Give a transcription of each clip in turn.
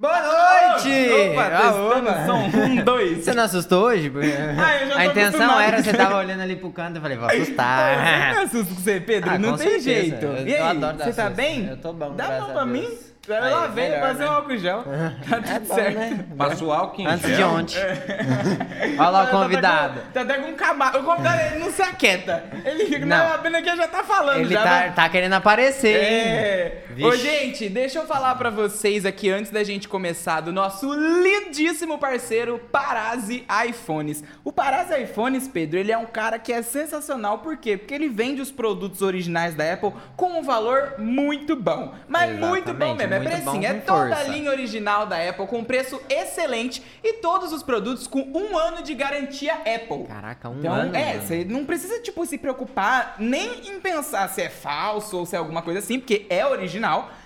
Boa noite! Opa, testando som. Um, dois. Você não assustou hoje? Ah, eu já tô A intenção acostumado. era, você tava olhando ali pro canto, eu falei, vou Eu assustar. me assusto com você, Pedro. Ah, não com tem certeza. jeito. Eu- e eu aí, adoro dar você tá susto. bem? Eu tô bom, Dá graças mão pra a mim? Deus. Aí, lá, vem, melhor, fazer né? um álcool gel. Tá tudo É bom, certo. né? Passa o álcool em Antes gel. de ontem. Olha lá o Tá convidado. com- Tá até com um camaro. O convidado ele não se aquieta. Ele fica Não. na pena que já tá falando Ele já. tá, né? tá querendo aparecer, hein? É. Vixe. Ô, gente, deixa eu falar pra vocês aqui antes da gente começar do nosso lindíssimo parceiro Parazzi iPhones. O Parazzi iPhones, Pedro, ele é um cara que é sensacional, por quê? Porque ele vende os produtos originais da Apple com um valor muito bom. Mas muito bom Exatamente, mesmo, é muito precinho. É toda a linha original da Apple com preço excelente e todos os produtos com um ano de garantia Apple. Caraca, um Então, ano. é, você não precisa, tipo, se preocupar nem em pensar se é falso ou se é alguma coisa assim, porque é original.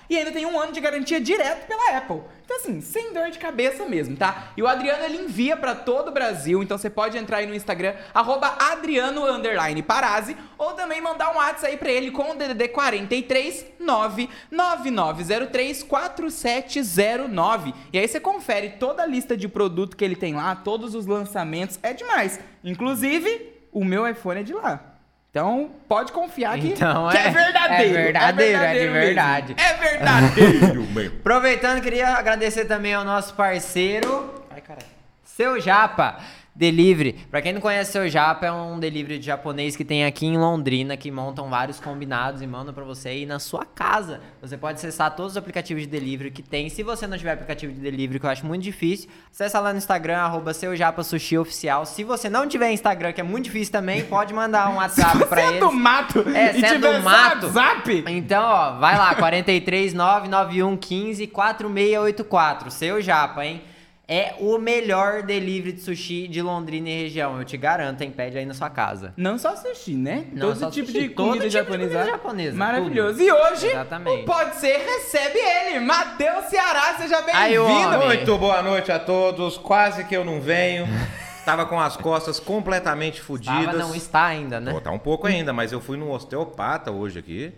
E ainda tem um ano de garantia direto pela Apple. Então, assim, sem dor de cabeça mesmo, tá? E o Adriano, ele envia pra todo o Brasil. Então, você pode entrar aí no Instagram, arroba Adriano underline Parazzi, ou também mandar um WhatsApp aí pra ele com o DDD 43 99903 4709. E aí você confere toda a lista de produto que ele tem lá, todos os lançamentos. É demais. Inclusive, o meu iPhone é de lá. Então, pode confiar que, Então, que é, é- verdadeiro. é verdadeiro, é de mesmo. verdade. É verdadeiro. Aproveitando, queria agradecer também ao nosso parceiro. Ai, caralho. Seu Japa Delivery. Pra quem não conhece Seu Japa, é um delivery de japonês que tem aqui em Londrina, que montam vários combinados e mandam pra você ir na sua casa. Você pode acessar todos os aplicativos de delivery que tem. Se você não tiver aplicativo de delivery, que eu acho muito difícil, acessa lá no Instagram, arroba. Se você não tiver Instagram, que é muito difícil também, pode mandar um WhatsApp pra Você é eles. do mato É, e você é do mato. WhatsApp. Então, ó, vai lá, 43 991 15 4684. Seu Japa, hein? É o melhor delivery de sushi de Londrina e região. Eu te garanto, hein? Pede aí na sua casa. Não só sushi, né? Não Todo só tipo sushi, de todo comida tipo de japonesa. comida japonesa, Maravilhoso. tudo. E hoje, Exatamente. o Pode Ser recebe ele, Matheus Ceará. Seja bem-vindo. Muito boa noite a todos. Quase que eu não venho. Tava com as costas completamente fodidas. Tava, não está ainda, né? Pô, tá um pouco ainda, mas eu fui num osteopata hoje aqui.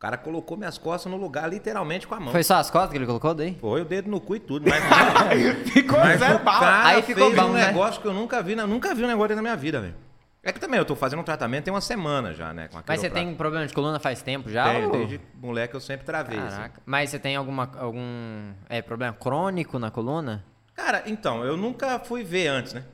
O cara colocou minhas costas no lugar, literalmente com a mão. Foi só as costas que ele colocou daí? Foi o dedo no cu e tudo. Mas, Ficou mas zero bala. Aí ficou fez bom, um né? negócio que eu nunca vi, na- nunca vi um negócio na minha vida, velho. É que também eu tô fazendo um tratamento tem uma semana já, né? Mas você tem problema de coluna faz tempo já? Tenho, ou- desde moleque eu sempre travei. assim. Caraca. Mas você tem alguma, algum é, problema crônico na coluna? Cara, então, eu nunca fui ver antes, né?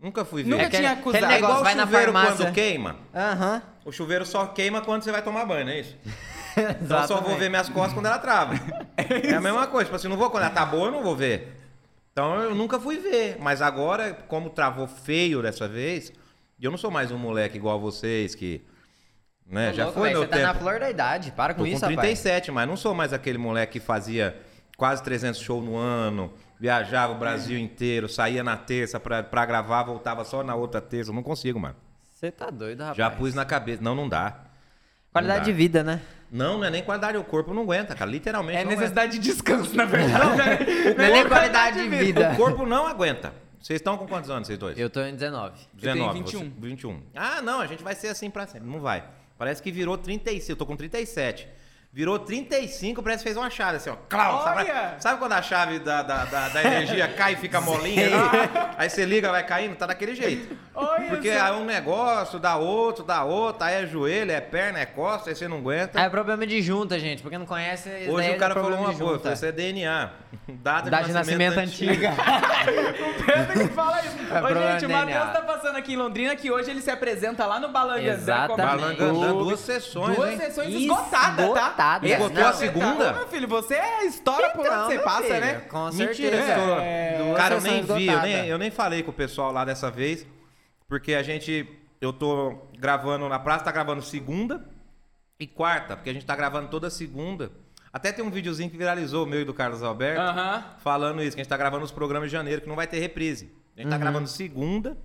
Nunca fui ver. Nunca É que- tinha aquele acusado. É negócio, igual vai o na farmácia. quando queima. Aham. O chuveiro só queima quando você vai tomar banho, não é isso? Então eu só vou ver minhas costas quando ela trava. É a mesma coisa. Tipo assim, não vou quando ela tá boa, eu não vou ver. Então eu nunca fui ver. Mas agora, como travou feio dessa vez, eu não sou mais um moleque igual a vocês que. Né, Ô, já louco, foi velho, meu Você tá na tempo. flor da idade, para com Tô isso, com rapaz. 37, mas não sou mais aquele moleque que fazia quase 300 shows no ano, viajava o Brasil inteiro, saía na terça pra, pra gravar, voltava só na outra terça. Eu não consigo, mano. Você tá doido, rapaz. Já pus na cabeça. Não, não dá. Qualidade Não dá. de vida, né? Não, não é nem qualidade, o corpo não aguenta, cara. Literalmente É não necessidade de descanso, na verdade. né? Não é nem qualidade de vida. aguenta. O corpo não aguenta. Vocês estão com quantos anos, vocês dois? Eu tô em 19. Eu tenho 19, 21. você- 21. Ah, não, a gente vai ser assim pra sempre. Não vai. Parece que virou 35. Eu tô com 37. Virou 35, parece que fez uma chave assim, ó. Clau, sabe, sabe quando a chave da, da, da, da energia cai e fica molinha? ali? Aí você liga, vai caindo, tá daquele jeito. Olha Porque aí um negócio, dá outro, dá outro, aí é joelho, é perna, é costa, aí você não aguenta. É problema de junta, gente. Pra quem não conhece, Hoje o cara é falou uma de boa, junta. isso é DNA. Data, Data de nascimento antiga. O Pedro que fala isso. É Ô, gente, o de Matheus tá passando aqui em Londrina que hoje ele se apresenta lá no Balangandã. Exatamente. Balangandã, duas sessões, Duas hein? sessões esgotadas, tá? Esgotadas. Esgotou a segunda? Meu filho, você é história por onde Então, você passa, filho, né? Com Mentira, certeza. É, Cara, eu nem vi, eu nem, eu nem falei com o pessoal lá dessa vez, porque a gente, eu tô gravando, na praça tá gravando segunda e quarta, porque a gente tá gravando toda segunda. Até tem um videozinho que viralizou, o meu e do Carlos Alberto, Aham. falando isso, que a gente tá gravando os programas de janeiro, que não vai ter reprise. A gente tá gravando segunda,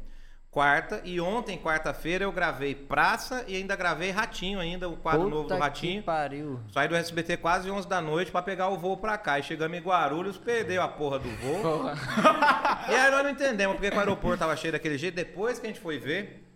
quarta, e ontem, quarta-feira, eu gravei Praça e ainda gravei Ratinho ainda, o quadro novo do Puta Ratinho. Que pariu. Saí do SBT quase 11 da noite pra pegar o voo pra cá. E chegamos em Guarulhos, perdeu a porra do voo. e aí nós não entendemos porque que o aeroporto tava cheio daquele jeito. Depois que a gente foi ver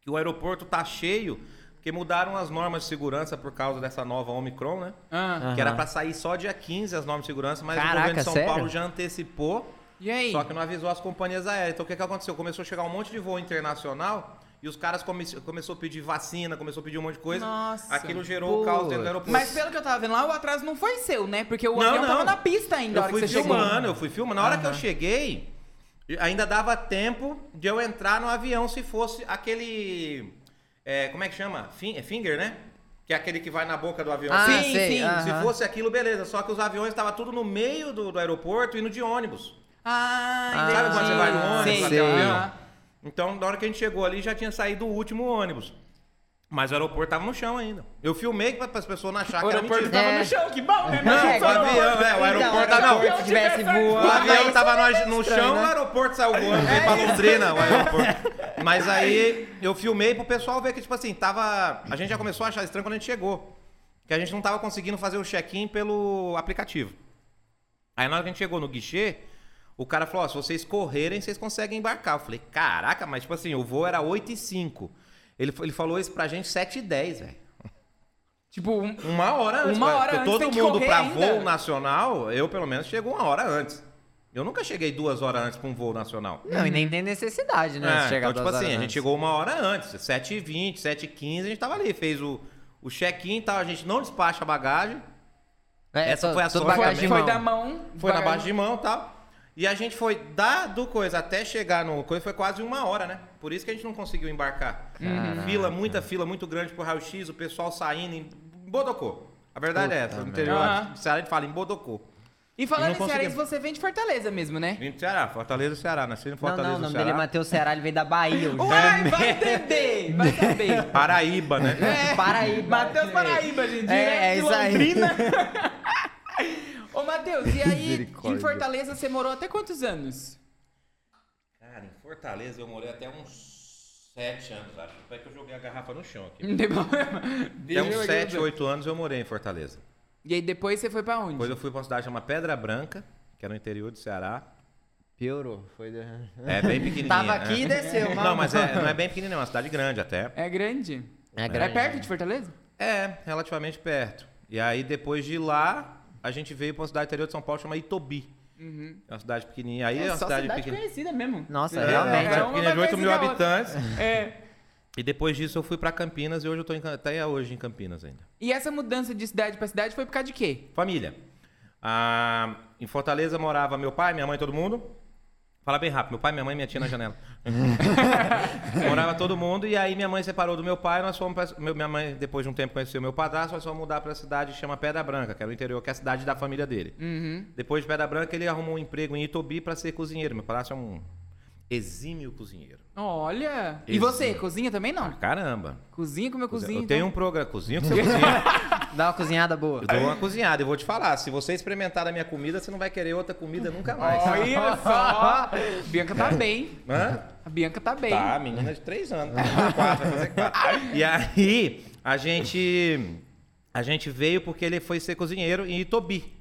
que o aeroporto tá cheio, Porque mudaram as normas de segurança por causa dessa nova Omicron, né? Ah. Que era pra sair só dia 15 as normas de segurança, mas o Caraca, governo de São sério? Paulo já antecipou, E aí? só que não avisou as companhias aéreas. Então o que, que aconteceu? Começou a chegar um monte de voo internacional e os caras come começou a pedir vacina, começou a pedir um monte de coisa. Nossa. Aquilo gerou o caos dentro do aeroporto. Mas pelo que eu tava vendo lá, o atraso não foi seu, né? Porque o Não, avião não. tava na pista ainda eu fui que você chegou. filmando, eu fui filmando. Na hora que eu cheguei, ainda dava tempo de eu entrar no avião se fosse aquele. é, como é que chama? Fin- é Finger, né? Que é aquele que vai na boca do avião. Ah, Sim, sei. sim. aham. Se fosse aquilo, beleza. Só que os aviões estavam tudo no meio do, do aeroporto indo de ônibus. Ah, entendi. Sabe quando você vai no ônibus, Sim, até o sim. avião? Então, na hora que a gente chegou ali, já tinha saído o último ônibus. Mas o aeroporto tava no chão ainda. Eu filmei para as pessoas não acharem O que era aeroporto mentira. tava É. no chão, que bom, né? Não, Imagina o avião, aeroporto. é, o aeroporto Então, tá não. se tivesse O O voando... avião tava no, no estranho, chão, né? o aeroporto saiu voando, veio pra Londrina, o aeroporto. Mas aí eu filmei pro pessoal ver que, tipo assim, tava. A gente já começou a achar estranho quando a gente chegou. Que a gente não tava conseguindo fazer o check-in pelo aplicativo. Aí na hora que a gente chegou no guichê, o cara falou: ó, se vocês correrem, vocês conseguem embarcar. Eu falei, caraca, mas tipo assim, o voo era 8 e 5. Ele, ele falou isso pra gente 7 e 10, velho. Tipo, um- Uma hora antes. Uma hora Porque antes todo mundo pra ainda. voo nacional, eu pelo menos chego uma hora antes. Eu nunca cheguei duas horas antes pra um voo nacional. Não, e nem tem necessidade, né? É, de chegar então, tipo assim, horas a gente antes. chegou uma hora antes, 7h20, 7h15, a gente tava ali, fez o, o check-in e tal, a gente não despacha a bagagem, É, essa to- foi a tudo sorte foi mão. da mão. foi na bagagem- base de mão e tal. E a gente foi da do coisa até chegar no coisa, foi quase uma hora, né? Por isso que a gente não conseguiu embarcar. Fila, muita fila, muito grande pro raio-x, o pessoal saindo em Bodocô. A verdade é essa, no Puta interior merda. do Ceará a gente fala em Bodocô. E falando em não conseguimos. você vem de Fortaleza mesmo, né? Vim do Ceará, Fortaleza do Ceará, nasci em Não, Fortaleza não, o nome Ceará. dele é Matheus Ceará, ele veio da Bahia. o Uai, vai entender! Vai saber. Paraíba, né? É, Paraíba. Matheus Paraíba, gente. É, direto é de isso aí. Matheus, e aí, em Fortaleza, você morou até quantos anos? Cara, em Fortaleza eu morei até uns 7 anos, acho. Até que eu joguei a garrafa no chão aqui. Não tem problema. Até uns aqui 7, no- 8 anos eu morei em Fortaleza. E aí, depois você foi pra onde? Depois eu fui pra uma cidade chamada Pedra Branca, que é no interior do Ceará. Piorou. Foi... da- É bem pequenininha. Tava aqui e né? desceu. Não, mas é- não é bem pequenininha, é uma cidade grande até. É grande? É É grande. perto de Fortaleza? É, relativamente perto. E aí depois de lá, a gente veio pra uma cidade interior de São Paulo chamada Itobi. Uhum. É uma cidade pequenininha. Aí é, É uma só cidade, cidade pequenininha. conhecida mesmo. Nossa, É, realmente. é uma cidade uma pequenininha de 8 mil habitantes. É. E depois disso eu fui pra Campinas e hoje eu tô em, até hoje em Campinas ainda. E essa mudança de cidade pra cidade foi por causa de quê? Família. Ah, em Fortaleza morava meu pai, minha mãe, todo mundo. Fala bem rápido, meu pai, minha mãe e minha tia na janela. morava todo mundo e aí minha mãe separou do meu pai, nós fomos pra, minha mãe depois de um tempo conheceu meu padrasto, nós fomos mudar para a cidade que chama Pedra Branca, que era o interior, que é a cidade da família dele. Uhum. Depois de Pedra Branca ele arrumou um emprego em Itobi para ser cozinheiro. Meu padrasto é um exímio cozinheiro. Olha. E você, cozinha também não? Caramba. Cozinha com meu cozinho. eu tenho um então? programa, cozinho com seu cozinha. Dá uma cozinhada boa. Eu dou uma cozinhada e vou te falar, se você experimentar a minha comida, você não vai querer outra comida nunca mais. Olha só. Bianca tá bem. Hã? A Bianca tá bem. Tá, menina de três anos. Quatro, vai fazer quatro. E aí, a gente. A gente veio porque ele foi ser cozinheiro em Itobi.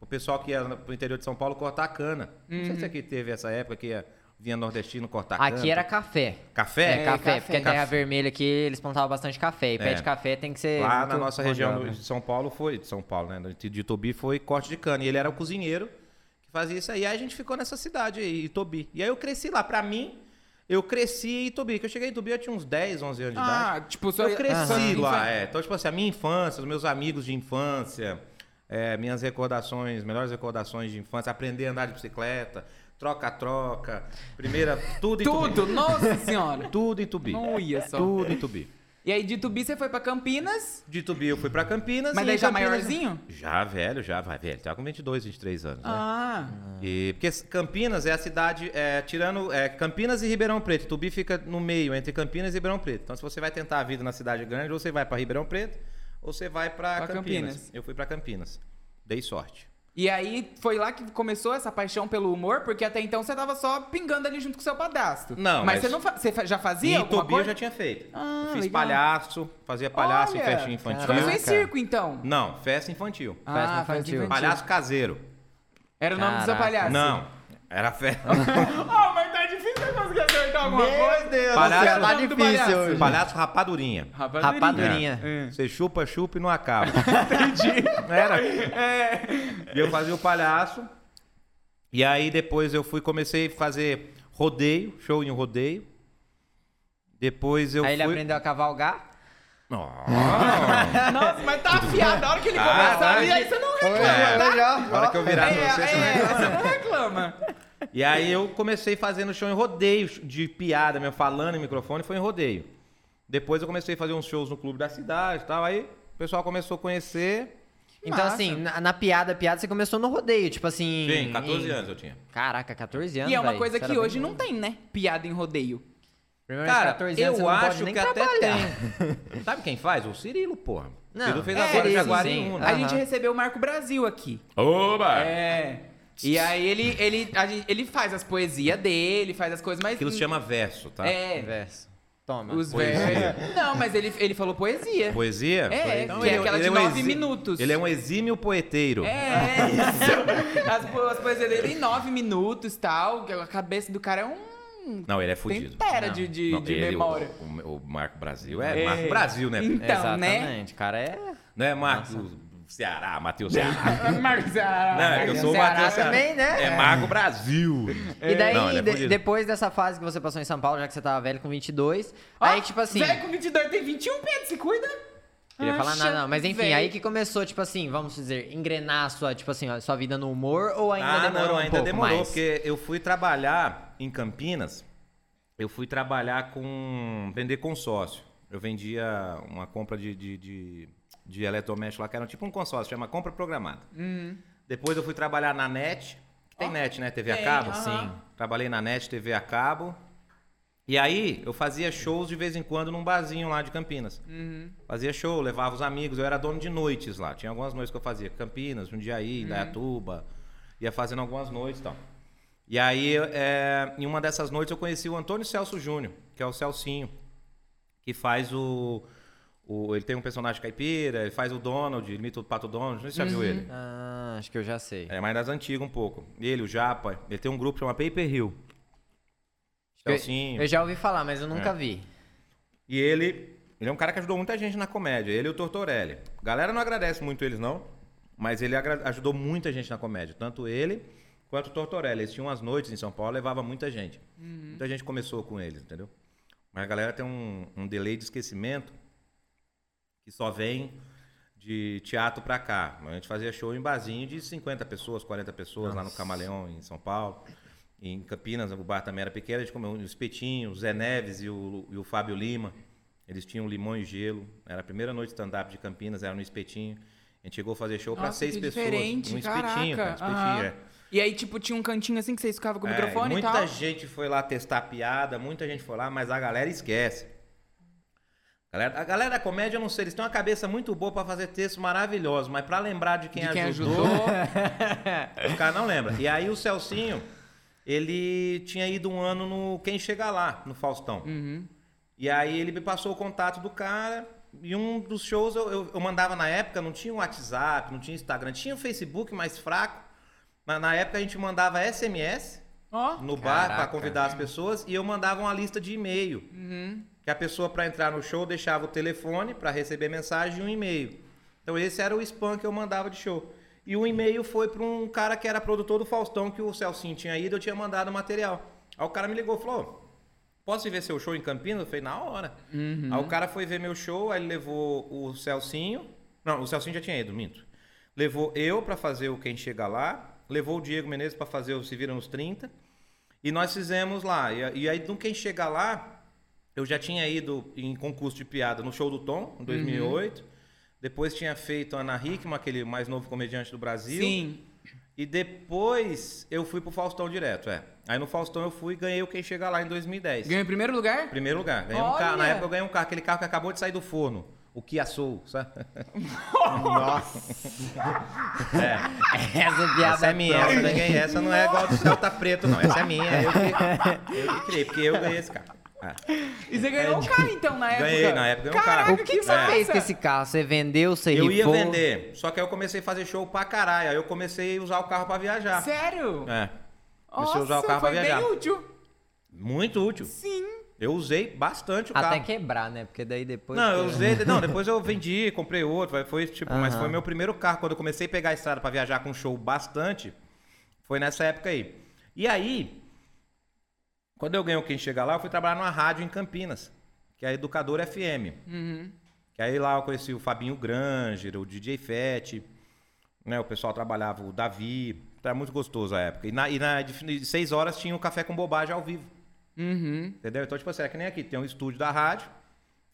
O pessoal que ia pro interior de São Paulo cortar cana. Não sei se aqui teve essa época que ia, vinha nordestino cortar cana. Aqui era café. Café? É, É, café, café. porque a terra Café. vermelha aqui, eles plantavam bastante café. E pé É. de café tem que ser. Lá na nossa região obra. de São Paulo foi. De São Paulo, né? De Itobi foi corte de cana. E ele era o cozinheiro que fazia isso aí. Aí a gente ficou nessa cidade aí, Itobi. E aí eu cresci lá. Pra mim, eu cresci em Itobi. Que eu cheguei em Itobi, eu tinha uns 10, 11 anos de idade. Ah, tipo, só Eu cresci Aham. lá, é. Então, tipo assim, a minha infância, os meus amigos de infância, é, minhas recordações, melhores recordações de infância, aprender a andar de bicicleta, troca-troca, primeira, tudo em Tudo, Tubi. nossa senhora. Tudo em Tubi. Não ia só. Tudo em Tubi. E aí de Tubi você foi pra Campinas, De Tubi eu fui pra Campinas. mas daí já Campinas- maiorzinho? Já, velho, já, vai, velho. Tá com 22, 23 anos, né? Ah, E, porque Campinas é a cidade, é, tirando é, Campinas e Ribeirão Preto. Tubi fica no meio, entre Campinas e Ribeirão Preto. Então, se você vai tentar a vida na cidade grande, ou você vai pra Ribeirão Preto, ou você vai pra Pra Campinas. Campinas. Eu fui pra Campinas. Dei sorte. E aí foi lá que começou essa paixão pelo humor, porque até então você tava só pingando ali junto com o seu padrasto. Não, mas, mas- você não fa- você já E fazia em alguma Tubi eu já tinha feito. Ah, eu fiz legal. palhaço, fazia palhaço em Olha, festinha infantil. Começou em Caraca. circo então. Não, festa infantil. Ah, Festa infantil. Palhaço caseiro. Era o nome do seu Caraca. palhaço. Não, era festa. oh, mas tá difícil você conseguir acertar alguma Meu coisa. Deus, Palhaço- céu, tá difícil palhaço. hoje. Palhaço rapadurinha. Rapadurinha. É. Você chupa, chupa e não acaba. Entendi. Era. É. E eu fazia o palhaço. E aí depois eu fui, comecei a fazer rodeio, show em rodeio. Depois eu Aí ele fui... aprendeu a cavalgar. Oh. Nossa, mas tá afiado. A hora que ele Ah, começar tá. ali, aí você não reclama, É. tá? Na hora que eu virar É, pra você, você não é, você não reclama. E aí eu comecei fazendo show em rodeio, de piada mesmo, falando em microfone, foi em rodeio. Depois eu comecei a fazer uns shows no clube da cidade e tal, aí o pessoal começou a conhecer. Então, massa. assim, na, na piada, piada, você começou no rodeio, tipo assim. Sim, 14 em- anos eu tinha. Caraca, 14 anos. E é uma velho. coisa que hoje bem não tem, né? Piada em rodeio. Primeiro, Cara, 14 anos, eu você não pode acho nem que até tem. Sabe quem faz? O Cirilo, porra. Não, Cirilo fez é, agora sim, Jaguariúna. sim. A gente recebeu o Marco Brasil aqui. Oba! É. E aí ele, ele, a gente- ele faz as poesias dele, faz as coisas mais. Aquilo se chama verso, tá? É. Verso. Toma. Os versos. Não, mas ele, ele falou poesia. Poesia? É, Então que é ele- aquela de um nove exí- minutos. Ele é um exímio poeteiro. É, é isso. As, po- as poesias dele em nove minutos e tal. que A cabeça do cara é um. Não, ele é Tem fudido. Não. de, de, Não, de ele, memória. O, o- o Marco Brasil é, É. Marco Brasil, né? Então, né? Exatamente, cara é. Não é Marco Ceará, Matheus Ceará. Marcos Ceará. Não, é que eu sou o Ceará Matheus Ceará. também, né? É Marco Brasil. E daí, Não, ele é de- depois dessa fase que você passou em São Paulo, já que você tava velho com 22, Ó, aí tipo assim, Velho com 22 tem 21, Pedro, se cuida. não ia falar Acha, nada não, mas enfim, velho. aí que começou, tipo assim, vamos dizer, engrenar a sua, tipo assim, a sua vida no humor ou ainda ah, demorou não, um ainda pouco demorou, mais? porque eu fui trabalhar em Campinas, eu fui trabalhar com. vender consórcio. Eu vendia uma compra de, de, de, de eletrodoméstico lá, que era tipo um consórcio, chama compra programada. Depois eu fui trabalhar na NET, que tem Ó, NET, né? TV a tem, cabo? aham. Sim. Trabalhei na NET, TV a cabo. E aí eu fazia shows de vez em quando num barzinho lá de Campinas. Fazia show, levava os amigos, eu era dono de noites lá. Tinha algumas noites que eu fazia. Campinas, Jundiaí, Indaiatuba. Ia fazendo algumas noites e tal. E aí, é, em uma dessas noites, eu conheci o Antônio Celso Júnior, que é o Celcinho, que faz o, o- Ele tem um personagem caipira, ele faz o Donald, ele imita o Pato Donald, não sei se você já viu ele. Ah, acho que eu já sei. É mais das antigas um pouco. Ele, o Japa, ele tem um grupo que chama Paper Hill. eu, Celcinho. eu já ouvi falar, mas eu nunca É. vi. E ele, ele é um cara que ajudou muita gente na comédia. Ele e o Tortorelli. A galera não agradece muito eles, não. Mas ele ajudou muita gente na comédia. Tanto ele quanto o Tortorelli. Eles tinham umas noites em São Paulo, levava muita gente. Muita gente começou com eles, entendeu? Mas a galera tem um, um delay de esquecimento que só vem de teatro pra cá. A gente fazia show em barzinho de 50 pessoas, 40 pessoas lá no Camaleão, em São Paulo. Em Campinas, o bar também era pequeno, a gente comeu o espetinho, o Zé Neves e o, e o Fábio Lima. Eles tinham limão e gelo. Era a primeira noite de stand-up de Campinas, era no espetinho. A gente chegou a fazer show pra Nossa, seis pessoas. diferente, um espetinho, cara. Espetinho, Aham. é. E aí, tipo, tinha um cantinho assim que vocês ficavam com o É, microfone e muita tal. gente foi lá testar piada, muita gente foi lá, mas a galera esquece. Galera- a galera da comédia, eu não sei, eles têm uma cabeça muito boa pra fazer textos maravilhosos, mas pra lembrar de quem, de quem ajudou, ajudou. os caras não lembram. E aí o Celcinho, ele tinha ido um ano no Quem Chega Lá, no Faustão. Uhum. E aí ele me passou o contato do cara. E um dos shows eu, eu, eu mandava na época, não tinha WhatsApp, não tinha Instagram, tinha o Facebook mais fraco. Mas na época a gente mandava SMS Ó. no bar para convidar as pessoas e eu mandava uma lista de e-mail. Uhum. Que a pessoa para entrar no show deixava o telefone para receber mensagem e um e-mail. Então esse era o spam que eu mandava de show. E o e-mail foi para um cara que era produtor do Faustão, que o Celcinho tinha ido, eu tinha mandado o material. Aí o cara me ligou e falou: Posso ver seu show em Campinas? Eu falei, na hora. Uhum. Aí o cara foi ver meu show, aí ele levou o Celcinho. Não, o Celcinho já tinha ido, minto. Levou eu para fazer o Quem Chega Lá, levou o Diego Menezes para fazer o Se Vira nos 30. E nós fizemos lá. E, e aí, no Quem Chega Lá, eu já tinha ido em concurso de piada no show do Tom, em 2008. Depois tinha feito a Ana Hickman, aquele mais novo comediante do Brasil. Sim. E depois eu fui pro Faustão direto, é. Aí no Faustão eu fui e ganhei o Quem Chega Lá em 2010. Ganhou em primeiro lugar? Primeiro lugar. Ganhei um Olha! carro. Na época eu ganhei um carro, aquele carro que acabou de sair do forno. O Kia Soul, sabe? É. Essa piada Essa é minha, essa, ninguém, essa não é igual do Celta Preto, não. Essa é minha, eu que, eu que criei, porque eu ganhei esse carro. É. E você ganhou um carro então na época? Ganhei, na época ganhei um Caraca, carro. O que, que você É. fez com esse carro? Você vendeu, você Eu ia rifou? vender, só que aí eu comecei a fazer show pra caralho. Aí eu comecei a usar o carro pra viajar. Sério? É. Comecei a usar o Nossa, carro pra foi viajar. bem útil. Muito útil. Sim. Eu usei bastante o Até carro. quebrar, né? Porque daí depois. Não, eu usei. Não, depois eu vendi, comprei outro. Foi tipo, mas Aham. foi meu primeiro carro. Quando eu comecei a pegar a estrada pra viajar com show bastante, foi nessa época aí. E aí, quando eu ganhei o Quem Chega Lá, eu fui trabalhar numa rádio em Campinas, que é a Educador FM. Uhum. Que aí lá eu conheci o Fabinho Granger, o DJ Fett, né? O pessoal trabalhava, o Davi. Era muito gostoso a época. E na, e na de seis horas tinha o Café com Bobagem ao vivo. Uhum. Entendeu? Então, tipo assim, é que nem aqui, tem um estúdio da rádio.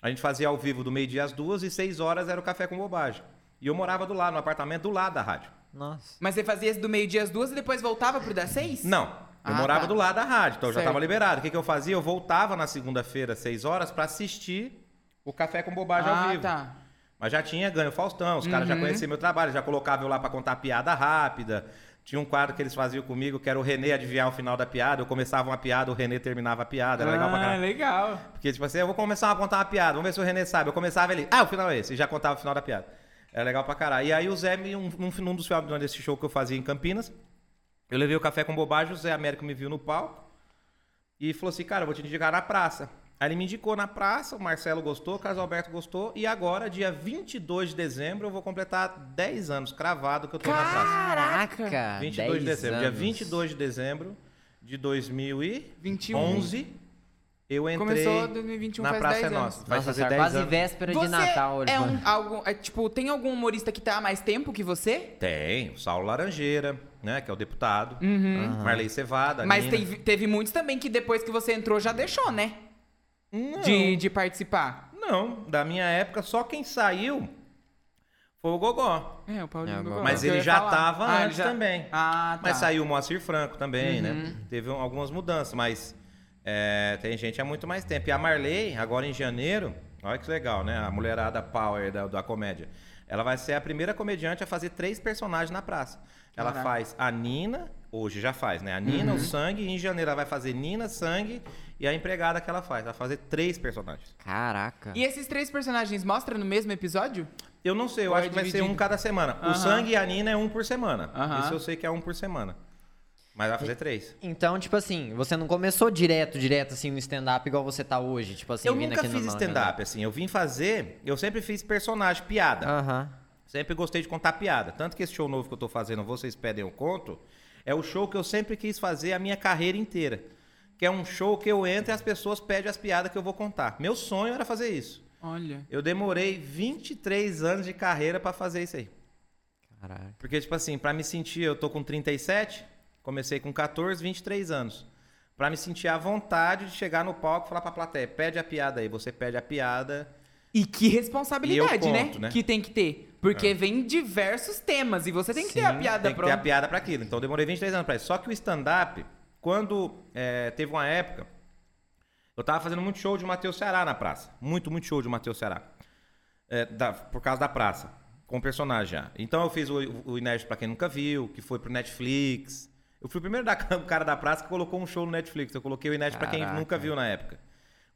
A gente fazia ao vivo do meio-dia às duas e seis horas era o café com bobagem. E eu morava do lado, no apartamento do lado da rádio. Nossa. Mas você fazia esse do meio-dia às duas e depois voltava pro das seis? Não, eu Ah, morava tá. do lado da rádio, então eu já Certo. tava liberado. O que, que eu fazia? Eu voltava na segunda-feira, às seis horas, pra assistir o café com bobagem ao Ah, vivo. tá. Mas já tinha ganho o Faustão, os caras já Uhum. conheciam meu trabalho, já colocava eu lá pra contar piada rápida. Tinha um quadro que eles faziam comigo, que era o Renê adivinhar o final da piada. Eu começava uma piada, o Renê terminava a piada. Era legal pra Ah, caralho. legal. Porque, tipo assim, eu vou começar a contar uma piada, vamos ver se o René sabe. Eu começava ele, ah, o final é esse, e já contava o final da piada. Era legal pra caralho. E aí o Zé, um, num, num dos finais desse show que eu fazia em Campinas, eu levei o café com bobagem, o Zé Américo me viu no palco e falou assim, cara, eu vou te indicar na praça. Aí ele me indicou na praça, o Marcelo gostou, o Carlos Alberto gostou, e agora, dia 22 de dezembro, eu vou completar 10 anos cravado que eu tô na praça. Caraca! 22 de 10 dezembro. Dia anos. 22 de dezembro de 2011, 21. Eu entrei Começou 2021 na faz Praça 10 é anos. Nossa. Vai Nossa, fazer senhora, 10 quase anos. véspera de Você Natal hoje. é um, algum, é, tipo, tem algum humorista que tá há mais tempo que você? Tem, o Saulo Laranjeira, né, que é o deputado. Uhum. Marley Cevada, Mas teve, teve muitos também que depois que você entrou já deixou, né? Não, De, de participar. não, da minha época, só quem saiu foi o Gogó. É, o Paulinho É, Gogó, Mas ele já falar. tava Ah, ele antes já- também. Ah, tá. Mas saiu o Moacir Franco também, Uhum. né? Teve um- algumas mudanças, mas é, tem gente há muito mais tempo. E a Marley, agora em janeiro, olha que legal, né? A mulherada power da, da comédia. Ela vai ser a primeira comediante a fazer três personagens na praça. Ela Caraca. faz a Nina, hoje já faz, né? A Nina, Uhum. o Sangue, e em janeiro ela vai fazer Nina, Sangue e a empregada que ela faz. Ela vai fazer três personagens. Caraca. E esses três personagens mostram no mesmo episódio? Eu não sei, eu Ou é acho que vai ser um cada semana. Aham. O Sangue e a Nina é um por semana. Aham. Isso eu sei que é um por semana. Mas vai fazer três. Então, tipo assim, você não começou direto, direto, assim, no stand-up igual você tá hoje? Tipo assim, eu vindo nunca aqui no fiz stand-up, assim. Eu vim fazer. Eu sempre fiz personagem, piada. Aham. Sempre gostei de contar piada. Tanto que esse show novo que eu tô fazendo, Vocês Pedem Eu Conto, é o show que eu sempre quis fazer a minha carreira inteira. Que é um show que eu entro e as pessoas pedem as piadas que eu vou contar. Meu sonho era fazer isso. Olha. Eu demorei 23 anos de carreira pra fazer isso aí. Caraca. Porque, tipo assim, pra me sentir, eu tô com 37, comecei com 14, 23 anos. Pra me sentir à vontade de chegar no palco e falar pra plateia, pede a piada aí, você pede a piada. E que responsabilidade, E né? conto, né? Que tem que ter. Porque vem diversos temas e você tem que ter a Sim, piada Tem que ter a piada pra aquilo. Então, eu demorei 23 anos pra isso. Só que o stand-up, quando é, teve uma época, eu tava fazendo muito show de Matheus Ceará na praça. Muito, muito show de Matheus Ceará. É, da- por causa da praça. Com o personagem já. Então eu fiz o, o Inédito pra quem nunca viu, que foi pro Netflix. Eu fui o primeiro da, o cara da praça que colocou um show no Netflix. Eu coloquei o Inédito pra quem nunca viu na época.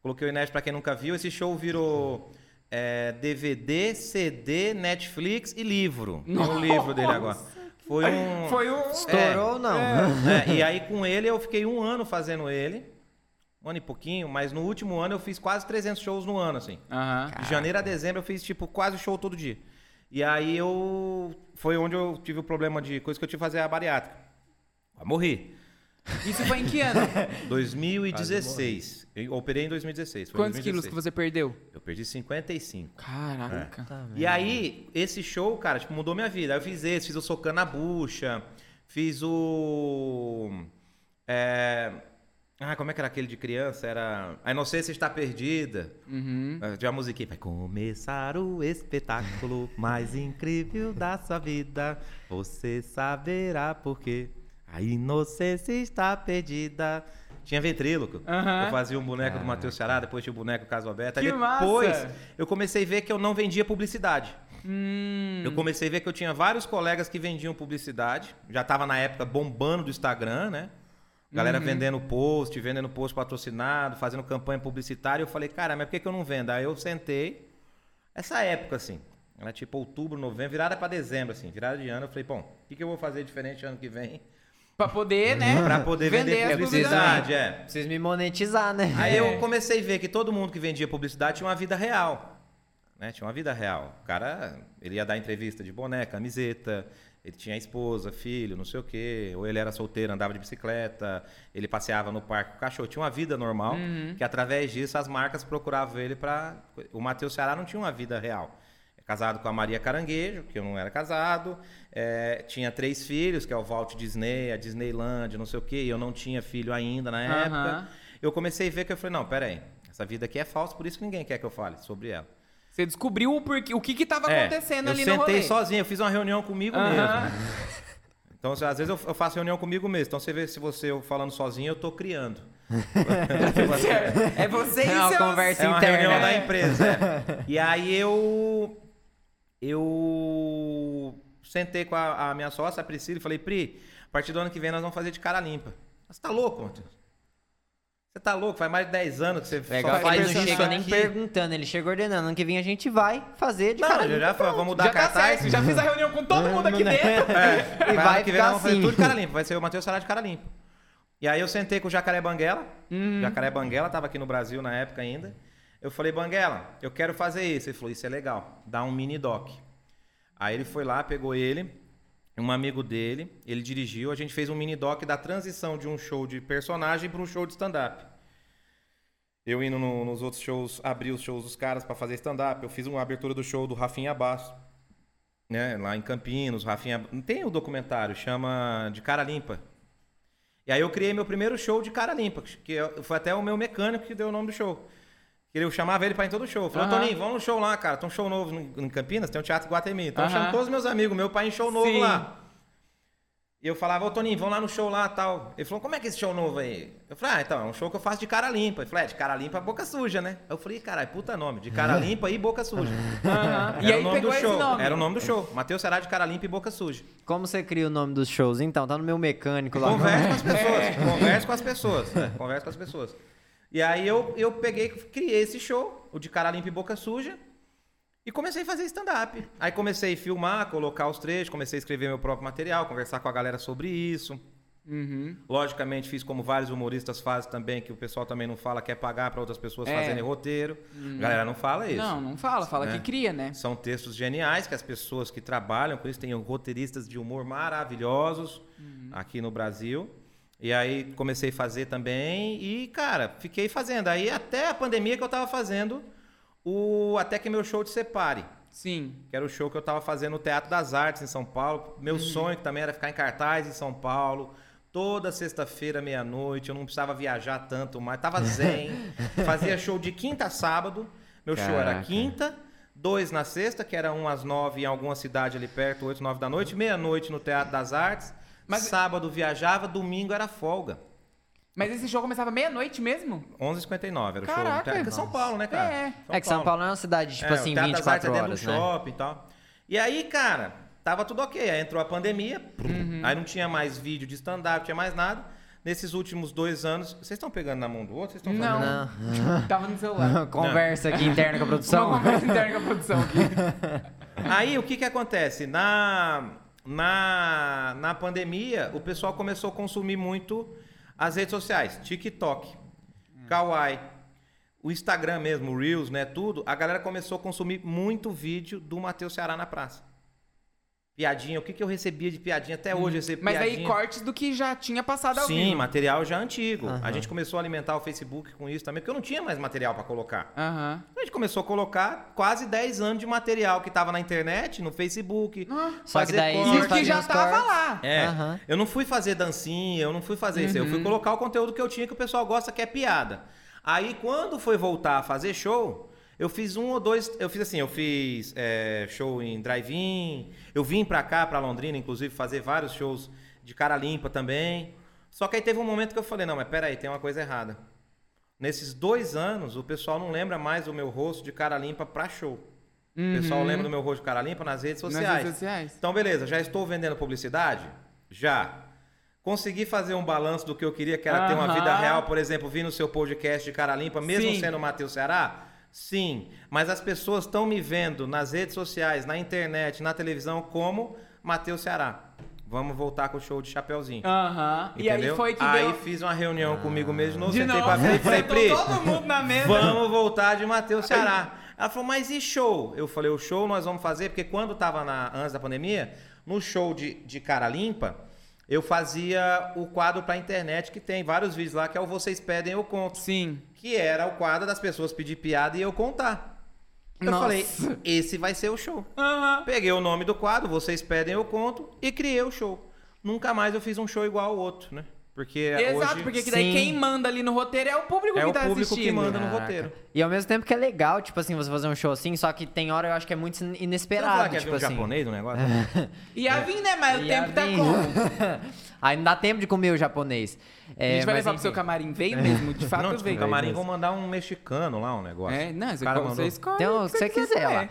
Coloquei o Inédito pra quem nunca viu. Esse show virou é, DVD, CD, Netflix e livro. Tem um livro dele agora. Foi um. Foi o. Estourou ou não? É, e aí com ele eu fiquei um ano fazendo ele. Um ano e pouquinho, mas no último ano eu fiz quase 300 shows no ano, assim. Aham. De janeiro a dezembro eu fiz, tipo, quase show todo dia. E aí eu. Foi onde eu tive o problema de coisa que eu tive que fazer a bariátrica. Eu morri. Isso foi em que ano? 2016. Eu operei em 2016. Foi Quantos quilos 2016. que você perdeu? Eu perdi 55. Caraca. Tá E aí, esse show, cara, tipo, mudou minha vida. Aí eu fiz esse, fiz o Socando na Bucha, fiz o. É... Ah, como é que era aquele de criança? Era. A Inocência Está Perdida. Uhum. É, Tinha a musiquinha. Vai começar o espetáculo mais incrível da sua vida. Você saberá por quê. A inocência está perdida. Tinha ventríloco. Aham. Eu fazia um boneco do Matheus Ceará, depois tinha o boneco do Caso Aberto. Aí Que depois massa! eu comecei a ver que eu não vendia publicidade. Hum. Eu comecei a ver que eu tinha vários colegas que vendiam publicidade. Já tava na época bombando do Instagram, né? Galera vendendo post, vendendo post patrocinado, fazendo campanha publicitária. Eu falei, cara, mas por que, que eu não vendo? Aí eu sentei. Essa época, assim, era tipo outubro, novembro, virada pra dezembro, assim, virada de ano. Eu falei, bom, o que, que eu vou fazer diferente ano que vem? Pra poder, né? Pra poder vender, as publicidade, é. Preciso me monetizar, né? Aí É. eu comecei a ver que todo mundo que vendia publicidade tinha uma vida real. Né? Tinha uma vida real. O cara, ele ia dar entrevista de boné, camiseta, ele tinha esposa, filho, não sei o quê. Ou ele era solteiro, andava de bicicleta, ele passeava no parque com o cachorro. Tinha uma vida normal, que através disso as marcas procuravam ele para... O Matheus Ceará não tinha uma vida real. Casado com a Maria Caranguejo, que eu não era casado. É, tinha três filhos, que é o Walt Disney, a Disneyland, não sei o quê. E eu não tinha filho ainda na época. Aham. Eu comecei a ver que eu falei, não, peraí, essa vida aqui é falsa, por isso que ninguém quer que eu fale sobre ela. Você descobriu o, porquê, o que que tava É, acontecendo eu ali no sentei rolê. sozinho, eu fiz uma reunião comigo Aham. mesmo. Então, às vezes eu eu faço reunião comigo mesmo. Então, você vê se você eu falando sozinho, eu tô criando. É você e É uma seus... conversa É uma interna. reunião da empresa. é. E aí eu. Eu sentei com a, a minha sócia, a Priscila, e falei, Pri, a partir do ano que vem nós vamos fazer de cara limpa. Você tá louco, Matheus? Você tá louco? Faz mais de 10 anos que você Legal só faz ele não chega nem perguntando, ele chega ordenando. Ano que vem a gente vai fazer de Não, cara. eu já falei, vamos mudar Já tá cartaz. certo, já fiz a reunião com todo mundo aqui dentro. É, E vai que vem nós vamos fazer assim. tudo de cara limpa. Vai ser o Matheus Sará de cara limpa. E aí eu sentei com o Jacaré Banguela. Uhum. Jacaré Banguela tava aqui no Brasil na época ainda. Eu falei, Banguela, eu quero fazer isso. Ele falou, isso é legal. Dá um mini doc. Aí ele foi lá, pegou ele, um amigo dele, ele dirigiu. A gente fez um mini doc da transição de um show de personagem para um show de stand-up. Eu indo no- nos outros shows, abri os shows dos caras para fazer stand-up. Eu fiz uma abertura do show do Rafinha Basso né, lá em Campinos, Rafinha. Tem o documentário, chama De Cara Limpa. E aí eu criei meu primeiro show de cara limpa, que eu- foi até o meu mecânico que deu o nome do show. Que eu chamava ele pra ir em todo show. Falou. Toninho, vamos no show lá, cara. Tem um show novo no- em Campinas, tem um teatro Guatemi. Então eu chamo todos os meus amigos, meu pai em show novo Sim. lá. E eu falava, ô Toninho, vamos lá no show lá tal. Ele falou, como é que é esse show novo aí? Eu falei, ah, então, é um show que eu faço de cara limpa. Ele falou, é, de cara limpa, boca suja, né? Eu falei, caralho, puta nome, de cara limpa e boca suja. Aham. Era E aí o nome pegou do show. nome. Era o nome do show. Matheus Será de cara limpa e boca suja. Como você cria o nome dos shows? Então, tá no meu mecânico lá. Converse com as pessoas. É. Converse com as pessoas. né? Converse com as pessoas. E aí eu, eu peguei, criei esse show, o de cara limpa e boca suja, e comecei a fazer stand-up. Aí comecei a filmar, colocar os trechos, comecei a escrever meu próprio material, conversar com a galera sobre isso. Uhum. Logicamente, fiz como vários humoristas fazem também, que o pessoal também não fala, quer pagar para outras pessoas É. fazerem roteiro. A galera não fala isso. Não, não fala, fala Né? que cria, né? São textos geniais que as pessoas que trabalham com isso têm roteiristas de humor maravilhosos aqui no Brasil. E aí comecei a fazer também e, cara, fiquei fazendo. Aí até a pandemia que eu tava fazendo o Até que meu show te separe. Sim. Que era o show que eu tava fazendo no Teatro das Artes em São Paulo. Meu sonho que também era ficar em cartaz em São Paulo. Toda sexta-feira, meia-noite. Eu não precisava viajar tanto, mas tava zen. Fazia show de quinta a sábado. Meu show era Caraca. quinta, dois na sexta, que era um às nove em alguma cidade ali perto, oito, nove da noite. Meia-noite no Teatro das Artes. Mas- Sábado viajava, domingo era folga. Mas esse show começava meia-noite mesmo? 11h59 era o show. Caraca. É São Paulo, né, cara? É. É que São Paulo não é uma cidade, tipo É, assim, o Teatro das 24 Artes é dentro horas, do né? shopping e tal. E aí, cara, tava tudo ok. Aí entrou a pandemia, Uhum. aí não tinha mais vídeo de stand-up, não tinha mais nada. Nesses últimos dois anos, vocês estão pegando na mão do outro? Vocês estão Não. fazendo? Tava no celular. Conversa aqui interna com a produção. Uma conversa interna com a produção aqui. Aí o que que acontece? Na, na, na pandemia, o pessoal começou a consumir muito as redes sociais, TikTok, Kawaii, o Instagram mesmo, o Reels, né, tudo. A galera começou a consumir muito vídeo do Matheus Ceará na praça. Piadinha, o que que eu recebia de piadinha? Até hoje eu recebo Mas aí piadinha. cortes do que já tinha passado ao Sim, vivo. material já antigo. A Aham. gente começou a alimentar o Facebook com isso também, porque eu não tinha mais material para colocar. Aham. A gente começou a colocar quase 10 anos de material que tava na internet, no Facebook. Só que fazer daí corte. vocês Porque já faziam os tava cortes. lá. É, Aham. eu não fui fazer dancinha, eu não fui fazer isso. Eu fui colocar o conteúdo que eu tinha que o pessoal gosta, que é piada. Aí, quando foi voltar a fazer show, eu fiz um ou dois. Eu fiz assim, eu fiz é, show em drive-in. Eu vim pra cá, pra Londrina, inclusive, fazer vários shows de cara limpa também. Só que aí teve um momento que eu falei, não, mas peraí, tem uma coisa errada. Nesses dois anos, o pessoal não lembra mais do meu rosto de cara limpa pra show. O pessoal lembra do meu rosto de cara limpa nas redes Nas sociais. redes sociais. Então, beleza, já estou vendendo publicidade? Já. Consegui fazer um balanço do que eu queria, que era ter uma vida real, por exemplo, vir no seu podcast de cara limpa, mesmo Sim. sendo o Matheus Ceará? Sim. Mas as pessoas estão me vendo nas redes sociais, na internet, na televisão, como Matheus Ceará. vamos voltar com o show de Chapeuzinho. Aham. E aí foi que Aí deu... fiz uma reunião comigo mesmo de novo, De sentei novo, com a Pri e falei, Pri, todo mundo na mesa. vamos voltar de Matheus Ceará. Ela falou, mas e show? Eu falei, o show nós vamos fazer, porque quando tava na, antes da pandemia, no show de, de cara limpa, eu fazia o quadro pra internet, que tem vários vídeos lá, que é o Vocês Pedem, Eu Conto. Sim. Que era o quadro das pessoas pedir piada e eu contar. Eu Nossa. falei, esse vai ser o show. Aham. Peguei o nome do quadro, vocês pedem, eu conto, e criei o show. Nunca mais eu fiz um show igual ao outro, né? Porque Exato, hoje porque que daí Sim. quem manda ali no roteiro é o público é que o tá público assistindo. que manda no Caraca. roteiro. E ao mesmo tempo que é legal, tipo assim, você fazer um show assim, só que tem hora eu acho que é muito inesperado, que é tipo um assim. japonês no negócio? Ia vir, né? Mas o E tempo tá como? Aí não dá tempo de comer o japonês. a É, gente vai mas levar pro seu enfim. camarim. Veio mesmo, de fato não, tipo, veio. no camarim vou mandar um mexicano lá, um negócio. É, não, O você, cara você escolhe. Tem o o que você quiser lá. comer.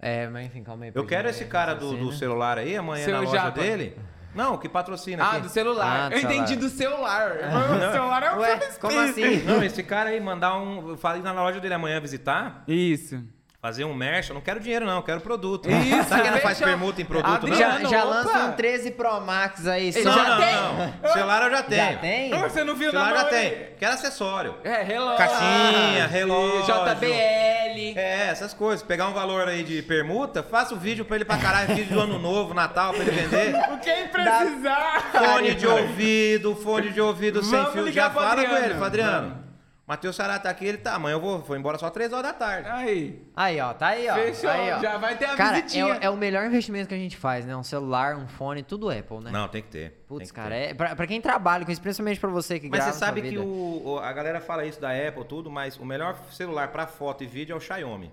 É, mas enfim, calma aí. Eu quero esse ver cara do, do raciocínio. celular aí, amanhã na loja dele. Não, que patrocina Ah, aqui. do celular. Ah, do eu entendi celular. do celular. o celular é o Ué, que eu como assim? Não, esse cara aí, mandar um... Eu falei na loja dele amanhã visitar, Isso. Fazer um merch. Eu não quero dinheiro não, eu quero produto. Isso, Sabe que não faz permuta em produto, Adriano, não? Já, já lança um 13 Pro Max aí. Só- já não, tem? não. Celular eu já tenho. Já tem? Você não viu Celular na já tem. Quero acessório. É, relógio. Caixinha, relógio. JBL. É, essas coisas. Pegar um valor aí de permuta, faça o vídeo pra ele pra caralho, vídeo do ano novo, Natal, pra ele vender. Quem precisar. Fone de ouvido, fone de ouvido sem Vamos fio. ligar Já fala com ele, Adriano. Matheus Sará tá aqui, ele tá. Amanhã eu vou, vou embora só 3 horas da tarde. Aí. Aí, ó, tá aí, ó. Fechou, Aí, ó. já vai ter a Cara, é, visitinha. o- é o melhor investimento que a gente faz, né? Um celular, um fone, tudo Apple, né? Não, tem que ter. Putz, que cara, ter. é, pra, pra quem trabalha com isso, principalmente pra você que Mas grava você sabe sua que vida. o, a galera fala isso da Apple tudo, mas o melhor celular pra foto e vídeo é o Xiaomi.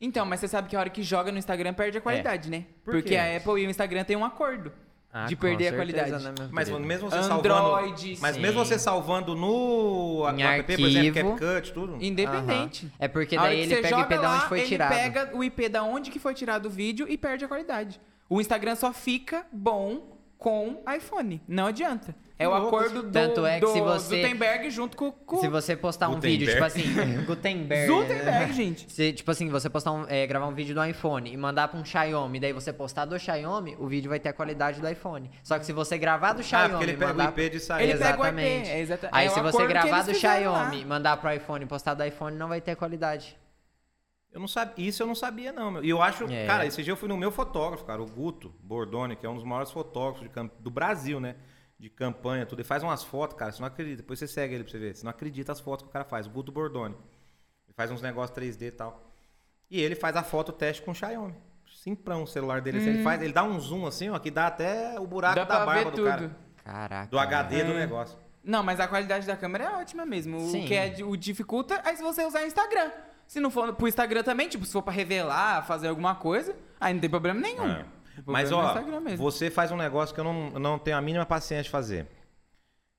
Então, mas você sabe que a hora que joga no Instagram perde a qualidade, né? Por Porque quê? a Apple e o Instagram têm um acordo Ah, de perder a certeza, qualidade. né, Mas mesmo você Android, salvando. Mas sim. mesmo você salvando no Em app, por exemplo. CapCut, tudo. Independente. Aham. É porque daí ele pega o IP da onde foi ele tirado. pega o IP da onde que foi tirado o vídeo e perde a qualidade. O Instagram só fica bom com iPhone. Não adianta. É o acordo do, Tanto é que do se você- Gutenberg junto com, com Se você postar um Gutenberg. vídeo, tipo assim, Gutenberg. Gutenberg, gente. Se, tipo assim, você postar um, é, gravar um vídeo do iPhone e mandar pra um Xiaomi, daí você postar do Xiaomi, o vídeo vai ter a qualidade do iPhone. Só que se você gravar do Ah, Xiaomi porque ele pega mandar o IP de sair. Ele pega o IP, Exatamente. é Aí é se você gravar do fizeram lá. Xiaomi, mandar pro iPhone e postar do iPhone, não vai ter qualidade. Eu não sabia, isso eu não sabia, não. meu. E eu acho, É. cara, esse dia eu fui no meu fotógrafo, cara, o Guto Bordoni, que é um dos maiores fotógrafos de camp- do Brasil, né? De campanha, tudo. Ele faz umas fotos, cara, você não acredita. Depois você segue ele pra você ver. Você não acredita as fotos que o cara faz. O Guto Bordoni. Ele faz uns negócios 3D e tal. E ele faz a foto teste com o Xiaomi. Simprão o celular dele. assim, Ele faz, ele dá um zoom assim, ó, que dá até o buraco Dá da barba do tudo. cara. Caraca. Do HD do É. negócio. Não, mas a qualidade da câmera é ótima mesmo. Sim. O que é, o dificulta é se você usar Instagram. Se não for pro Instagram também, tipo, se for pra revelar, fazer alguma coisa, aí não tem problema nenhum. É. Mas, é ó, você faz um negócio que eu não, eu não tenho a mínima paciência de fazer.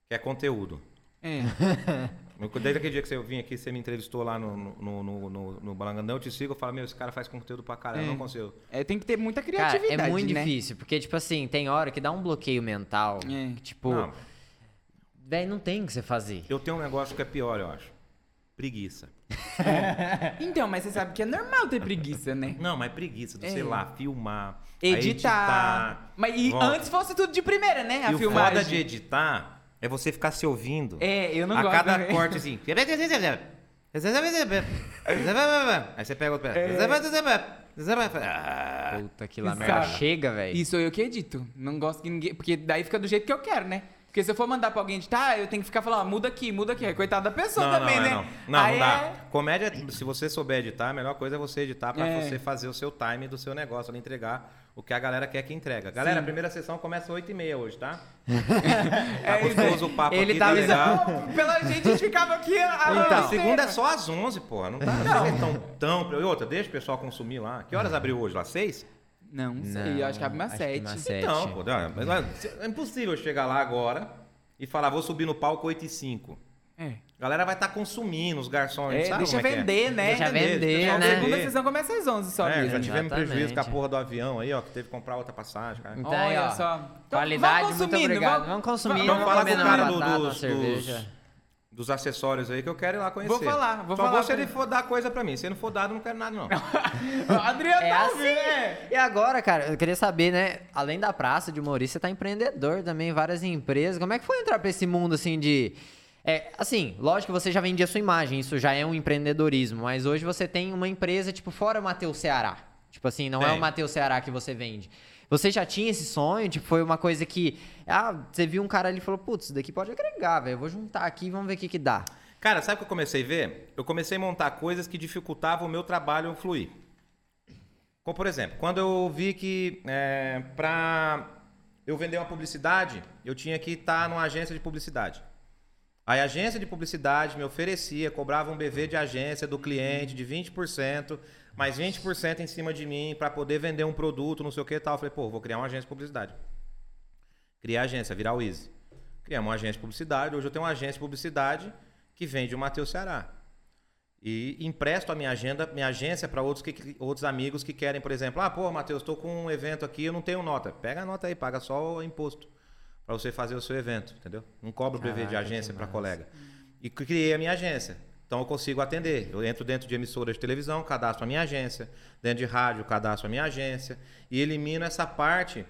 Que é conteúdo. É. Desde aquele dia que você vim aqui, você me entrevistou lá no, no, no, no, no Balangandão, eu te sigo, eu falo, meu, esse cara faz conteúdo pra caralho, eu É. não consigo. É, tem que ter muita Cara, criatividade, é muito né? difícil, porque, tipo assim, tem hora que dá um bloqueio mental. É. que, tipo, Não, velho, não tem o que você fazer. eu tenho um negócio que é pior, eu acho. Preguiça. Então, mas você sabe que é normal ter preguiça, né? Não, mas preguiça do, É. sei lá, filmar, aí Editar. Mas e Volta. antes fosse tudo de primeira, né? A e o filmagem. foda de editar é você ficar se ouvindo. É, eu não a gosto. cada né? corte assim. Aí você pega outro É. Ah, Puta que lá merda chega, velho. Isso eu que edito. Não gosto que ninguém. Porque daí fica do jeito que eu quero, né? Porque se eu for mandar pra alguém editar, eu tenho que ficar falando, ó, muda aqui, muda aqui. Aí, Coitado da pessoa Não, também, não, né? é, não. Não, não dá. é- Comédia, se você souber editar, a melhor coisa é você editar pra É. você fazer o seu time do seu negócio, entregar o que a galera quer que entrega. Galera, a primeira sessão começa às 8h30 hoje, tá? tá É gostoso o papo Ele aqui, tá tá legal. Pela gente, a gente ficava aqui a Então. segunda é só às 11, porra. Não tá não. tão, tão... E outra, deixa o pessoal consumir lá. Que horas abriu hoje? Lá? 6? Não, não sei. eu acho que abre umas acho que sete. Então, pô, não, mas é impossível chegar lá agora e falar, vou subir no palco 8 e 5. É. A galera vai estar consumindo, os garçons. É, sabe deixa como é que é? vender, né? Deixa vender, deixa A né? segunda vender. sessão começa às 11 só É, já tivemos prejuízo com a porra do avião aí, ó, que teve que comprar outra passagem, cara. Então, Olha aí, ó, só. Então, Qualidade, vamos muito consumindo, obrigado. vamos- Vamos consumir, vamos vamos falar com o uma cara do- uma dos-. Dos acessórios aí que eu quero ir lá conhecer. Vou falar, vou Só falar vou se ele for dar coisa pra mim. Se ele não for dado, eu não quero nada, não. Adriano É tá assim. né? E agora, cara, eu queria saber, né? Além da praça de humorista, você tá empreendedor também, várias empresas. Como é que foi entrar pra esse mundo assim de. É, assim, lógico que você já vendia sua imagem, isso já é um empreendedorismo, mas hoje você tem uma empresa, tipo, fora o Matheus Ceará. Tipo assim, não é o Matheus Ceará que você vende. Você já tinha esse sonho? Tipo, foi uma coisa que. Ah, você viu um cara ali e falou, putz, isso daqui pode agregar, velho. Vou juntar aqui e vamos ver o que, que dá. Cara, sabe o que eu comecei a ver? Eu comecei a montar coisas que dificultavam o meu trabalho fluir. Como, por exemplo, quando eu vi que é, para eu vender uma publicidade, eu tinha que estar numa agência de publicidade. Aí a agência de publicidade me oferecia, cobrava um BV de agência do cliente de 20%, mais 20% em cima de mim para poder vender um produto, não sei o que e tal. Eu falei, pô, vou criar uma agência de publicidade. Criei a agência, virar o Easy. Criamos uma agência de publicidade. Hoje eu tenho uma agência de publicidade que vende o Matheus Ceará. E empresto a minha agenda, minha agência para outros, que- outros amigos que querem, por exemplo, ah, pô, Matheus, estou com um evento aqui, eu não tenho nota. Pega a nota aí, paga só o imposto para você fazer o seu evento, entendeu? Não cobra o BV de agência para colega. E criei a minha agência. Então eu consigo atender. Eu entro dentro de emissora de televisão, cadastro a minha agência. Dentro de rádio, cadastro a minha agência. E elimino essa parte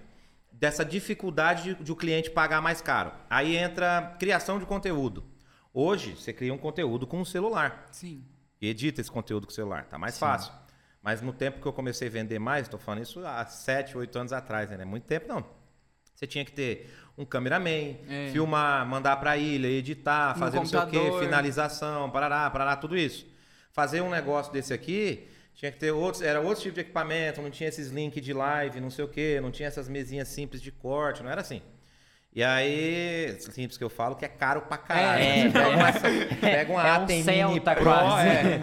dessa dificuldade de, de o cliente pagar mais caro. Aí entra criação de conteúdo. Hoje, você cria um conteúdo com um celular Sim. e edita esse conteúdo com o celular. Tá mais fácil. Mas no tempo que eu comecei a vender mais, estou falando isso há 7, 8 anos atrás, né? Não é muito tempo não. Você tinha que ter um cameraman, É. filmar, mandar para ilha, editar, Um fazer não sei o quê, finalização, parará, parará, tudo isso. Fazer um negócio desse aqui, tinha que ter outros, era outro tipo de equipamento, não tinha esses links de live, não sei o quê, não tinha essas mesinhas simples de corte, não era assim. E aí, simples que eu falo, que é caro pra caralho. É, pega uma, pega uma É um ATEM Mini Pro, quase. é.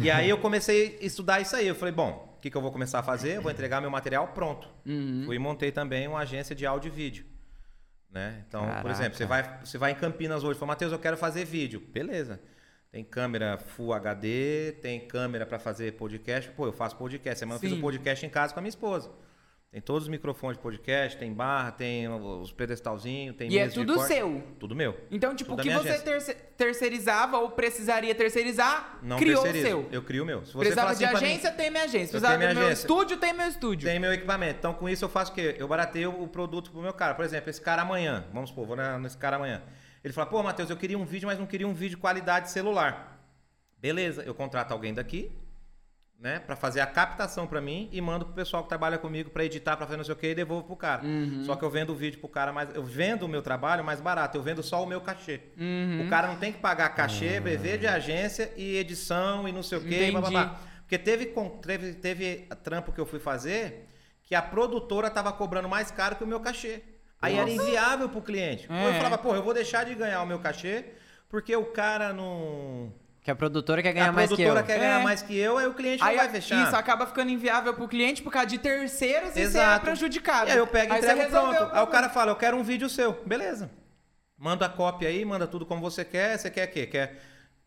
E aí eu comecei a estudar isso aí. Eu falei, bom, o que, que eu vou começar a fazer? Eu vou entregar meu material pronto. Uhum. Fui e montei também uma agência de áudio e vídeo. Né? Então, por Caraca. exemplo, você vai, você vai em Campinas hoje e fala, Matheus, eu quero fazer vídeo. Beleza. Tem câmera Full HD, tem câmera para fazer podcast. Pô, eu faço podcast. Semana eu fiz Sim. um podcast em casa com a minha esposa. Tem todos os microfones de podcast, tem barra, tem os pedestalzinhos, tem E é tudo seu. Tudo meu. Então, tipo, o que minha você terce- terceirizava ou precisaria terceirizar, Não criou terceirizo. o seu. Eu crio o meu. Se você Precisava assim de pra mim, agência, tem minha agência. Eu Precisava tenho do minha meu agência. estúdio, tem meu estúdio. Tem meu equipamento. Então, com isso, eu faço o quê? Eu barateio o produto pro meu cara. Por exemplo, esse cara amanhã. Vamos supor, vou na- nesse cara amanhã. Ele fala, pô, Matheus, eu queria um vídeo, mas não queria um vídeo de qualidade celular. Beleza, eu contrato alguém daqui, né, Pra fazer a captação pra mim e mando pro pessoal que trabalha comigo pra editar, pra fazer não sei o que e devolvo pro cara. Uhum. Só que eu vendo o vídeo pro cara mais. Eu vendo o meu trabalho mais barato, eu vendo só o meu cachê. Uhum. O cara não tem que pagar cachê, BV de agência e edição e não sei o que. Entendi. Porque teve, teve, teve trampo que eu fui fazer que a produtora tava cobrando mais caro que o meu cachê. Aí era inviável pro cliente. Ou Eu É. falava, pô, eu vou deixar de ganhar o meu cachê porque o cara não. Que a produtora quer ganhar a mais que eu. produtora quer ganhar É. mais que eu, aí o cliente Aí não vai fechar. isso acaba ficando inviável pro cliente por causa de terceiros e você é prejudicado. E aí eu pego e entrego pronto. Aí o cara fala, eu quero um vídeo seu. Beleza. Manda a cópia aí, manda tudo como você quer. Você quer o quê? Quer...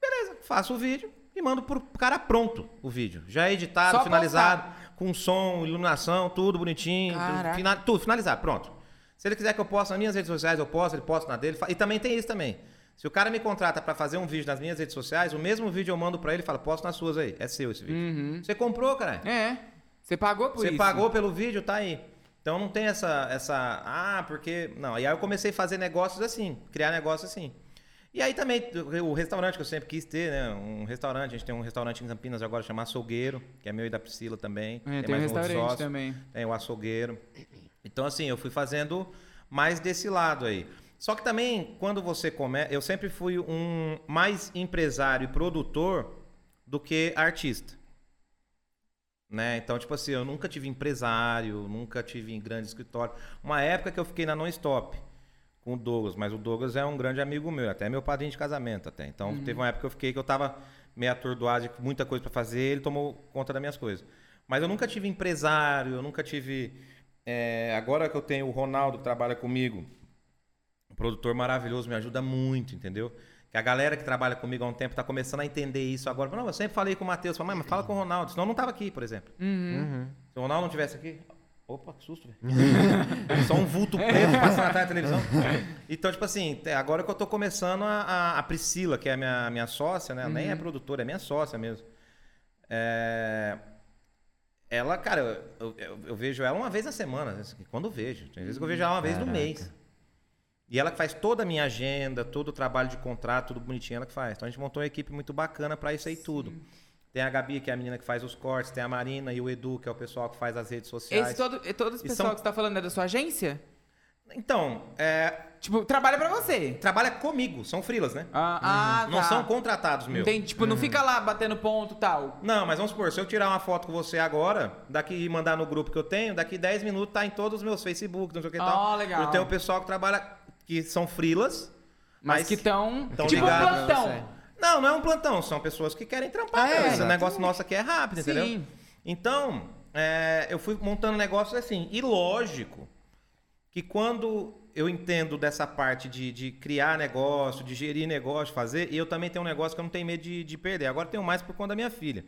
Beleza, faço o vídeo e mando pro cara pronto o vídeo. Já editado, Só finalizado, com som, iluminação, tudo bonitinho. Caraca. Tudo, fina- tudo finalizado, pronto. Se ele quiser que eu poste nas minhas redes sociais, eu posto, ele posta na dele. E também tem isso também. Se o cara me contrata pra fazer um vídeo nas minhas redes sociais, o mesmo vídeo eu mando pra ele e falo, posta nas suas aí. É seu esse vídeo. Uhum. Você comprou, cara. É. Você pagou por Você isso. pagou pelo vídeo, tá aí. Então não tem essa, essa. Ah, porque. Não. E aí eu comecei a fazer negócios assim, criar negócios assim. E aí também, o restaurante que eu sempre quis ter, né? Um restaurante, a gente tem um restaurante em Campinas agora chamado Açougueiro, que é meu e da Priscila também. É, tem um mais outro restaurante sócio. também. Tem o açougueiro. Então, assim, eu fui fazendo mais desse lado aí. Só que também, quando você começa. Eu sempre fui um mais empresário e produtor do que artista. Né? Então, tipo assim, eu nunca tive empresário, nunca tive em grande escritório. Uma época que eu fiquei na Non-Stop com o Douglas, mas o Douglas é um grande amigo meu, até meu padrinho de casamento até. Então, teve uma época que eu fiquei que eu tava meio atordoado, muita coisa para fazer, ele tomou conta das minhas coisas. Mas eu nunca tive empresário, eu nunca tive é, agora que eu tenho o Ronaldo que trabalha comigo, um produtor maravilhoso, me ajuda muito, entendeu? Que a galera que trabalha comigo há um tempo tá começando a entender isso agora. Não, eu sempre falei com o Matheus, falei, mas fala com o Ronaldo, senão eu não tava aqui, por exemplo. Uhum. Uhum. Se o Ronaldo não tivesse aqui, Opa, que susto, velho. Só um vulto preto passando atrás da televisão. Então, tipo assim, é, agora que eu tô começando a, a, a Priscila, que é a minha, minha sócia, né? Uhum. Nem é produtora, é minha sócia mesmo. É... Ela, cara, eu, eu, eu, vejo ela uma vez na semana, assim, quando vejo. Tem vezes que eu vejo ela uma vez no mês. E ela que faz toda a minha agenda, todo o trabalho de contrato, tudo bonitinho, ela que faz. Então a gente montou uma equipe muito bacana para isso aí Sim. tudo. Tem a Gabi, que é a menina que faz os cortes, tem a Marina e o Edu, que é o pessoal que faz as redes sociais. Esse todo, todo esse pessoal são... que você tá falando é da sua agência? Então, é. Tipo, trabalha pra você. Trabalha comigo, são frilas, né? Ah, ah Não tá. são contratados meus. Entendi. Tipo, não fica lá batendo ponto e tal. Não, mas vamos supor, se eu tirar uma foto com você agora, daqui e mandar no grupo que eu tenho, daqui 10 minutos tá em todos os meus Facebook, não sei o que oh, tal. legal. Eu tenho o pessoal que trabalha, que são frilas. Mas, mas que estão. Tipo ligados. plantão. Não, não é um plantão, são pessoas que querem trampar. É, esse negócio nosso aqui é rápido, Sim. entendeu? Então, é, eu fui montando negócios assim. E lógico que quando eu entendo dessa parte de, de criar negócio, de gerir negócio, fazer, e eu também tenho um negócio que eu não tenho medo de, de perder. Agora tenho mais por conta da minha filha.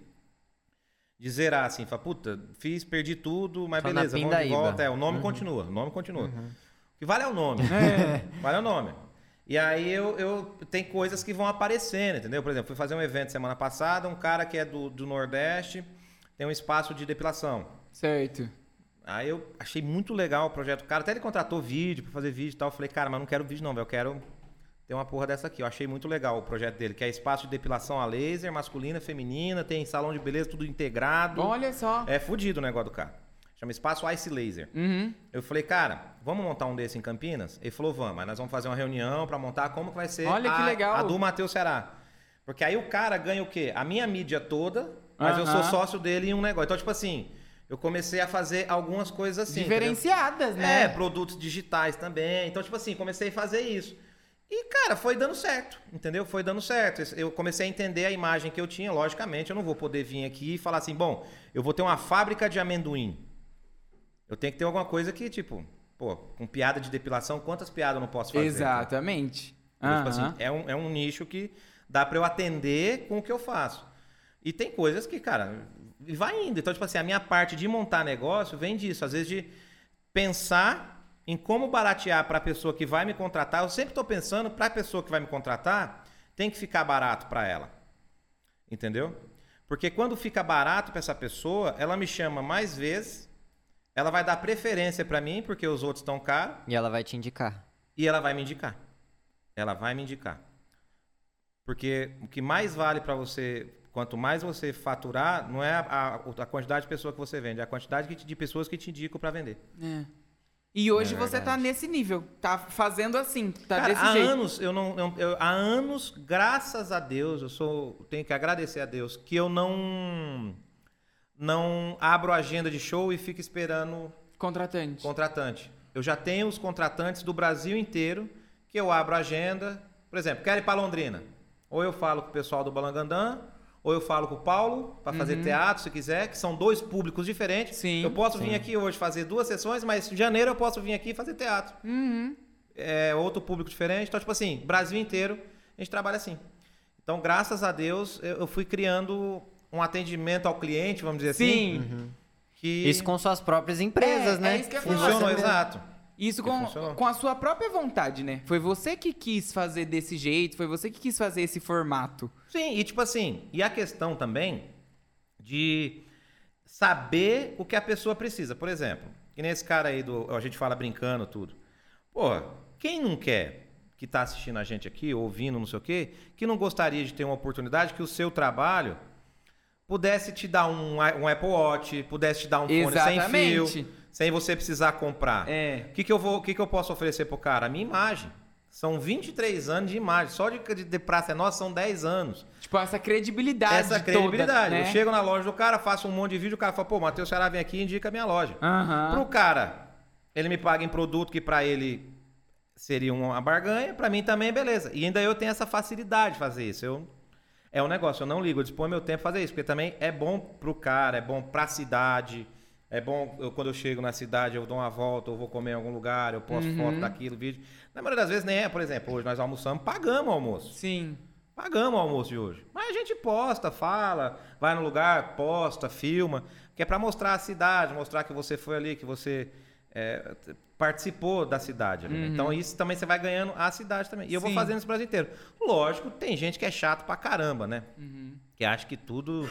De zerar assim, falar, puta, fiz, perdi tudo, mas Só beleza, vamos de volta. É, o nome uhum. continua, o nome continua. Uhum. O que vale é o nome. É. Vale é o nome. E aí eu, eu tem coisas que vão aparecendo, entendeu? Por exemplo, fui fazer um evento semana passada, um cara que é do, do Nordeste tem um espaço de depilação. Certo. Aí eu achei muito legal o projeto do cara. Até ele contratou vídeo para fazer vídeo e tal. Eu falei, cara, mas não quero vídeo não, velho. Eu quero ter uma porra dessa aqui. Eu achei muito legal o projeto dele, que é espaço de depilação a laser, masculina, feminina, tem salão de beleza, tudo integrado. Olha só. É fudido o negócio do cara. Chama Espaço Ice Laser. Uhum. Eu falei, cara, vamos montar um desse em Campinas? Ele falou, vamos, mas nós vamos fazer uma reunião para montar como que vai ser Olha a, que legal. a do Matheus Ceará. Porque aí o cara ganha o quê? A minha mídia toda, mas uhum. eu sou sócio dele em um negócio. Então, tipo assim, eu comecei a fazer algumas coisas assim. Diferenciadas, entendeu? né? É, produtos digitais também. Então, tipo assim, comecei a fazer isso. E, cara, foi dando certo, entendeu? Foi dando certo. Eu comecei a entender a imagem que eu tinha. Logicamente, eu não vou poder vir aqui e falar assim, bom, eu vou ter uma fábrica de amendoim. Eu tenho que ter alguma coisa que, tipo, pô, com piada de depilação, quantas piadas eu não posso fazer? Exatamente. Então, tipo assim, é um, é um nicho que dá para eu atender com o que eu faço. E tem coisas que, cara, vai indo. Então, tipo assim, a minha parte de montar negócio vem disso. Às vezes de pensar em como baratear para a pessoa que vai me contratar. Eu sempre estou pensando para a pessoa que vai me contratar, tem que ficar barato para ela. Entendeu? Porque quando fica barato para essa pessoa, ela me chama mais vezes ela vai dar preferência para mim, porque os outros estão caros. E ela vai te indicar. E ela vai me indicar. Ela vai me indicar. Porque o que mais vale para você, quanto mais você faturar, não é a, a, quantidade de pessoas que você vende, é a quantidade de pessoas que te indicam para vender. É. E hoje é você tá nesse nível, tá fazendo assim, tá Cara, desse há jeito. anos eu não, eu, eu, há anos, graças a Deus, eu sou, tenho que agradecer a Deus que eu não não abro agenda de show e fico esperando contratante. Contratante. Eu já tenho os contratantes do Brasil inteiro que eu abro agenda. Por exemplo, quero ir para Londrina. Ou eu falo com o pessoal do Balangandã, ou eu falo com o Paulo para fazer uhum. teatro, se quiser, que são dois públicos diferentes. Sim, eu posso sim. vir aqui hoje fazer duas sessões, mas em janeiro eu posso vir aqui fazer teatro. Uhum. É outro público diferente. Então, tipo assim, Brasil inteiro, a gente trabalha assim. Então, graças a Deus, eu fui criando um atendimento ao cliente, vamos dizer Sim. assim. Sim. Uhum. Que... Isso com suas próprias empresas, é, né? É isso que Funcionou, exato. Isso com, com a sua própria vontade, né? Foi você que quis fazer desse jeito, foi você que quis fazer esse formato. Sim, e tipo assim, e a questão também de saber o que a pessoa precisa. Por exemplo, que nesse cara aí do. A gente fala brincando tudo. Pô, quem não quer que tá assistindo a gente aqui, ouvindo, não sei o quê, que não gostaria de ter uma oportunidade que o seu trabalho pudesse te dar um, um Apple Watch, pudesse te dar um fone sem fio, sem você precisar comprar. É. O que, que, eu vou, que, que eu posso oferecer pro cara? A minha imagem. São 23 anos de imagem. Só de, de, de Praça é Nossa são 10 anos. Tipo, essa credibilidade. Essa credibilidade. Toda, né? Eu chego na loja do cara, faço um monte de vídeo, o cara fala, pô, Matheus Ceará vem aqui e indica a minha loja. Uhum. Pro cara, ele me paga em produto que para ele seria uma barganha, para mim também, beleza. E ainda eu tenho essa facilidade de fazer isso. Eu é um negócio, eu não ligo, eu disponho meu tempo para fazer isso, porque também é bom pro cara, é bom pra cidade, é bom eu, quando eu chego na cidade, eu dou uma volta, eu vou comer em algum lugar, eu posto uhum. foto daquilo, vídeo. Na maioria das vezes nem é, por exemplo, hoje nós almoçamos, pagamos o almoço. Sim. Pagamos o almoço de hoje. Mas a gente posta, fala, vai no lugar, posta, filma. Que é para mostrar a cidade, mostrar que você foi ali, que você é, participou da cidade. né? Então isso também você vai ganhando a cidade também. E eu vou Sim. fazendo isso o Brasil inteiro. Lógico, tem gente que é chato pra caramba, né? Uhum. Que acha que tudo.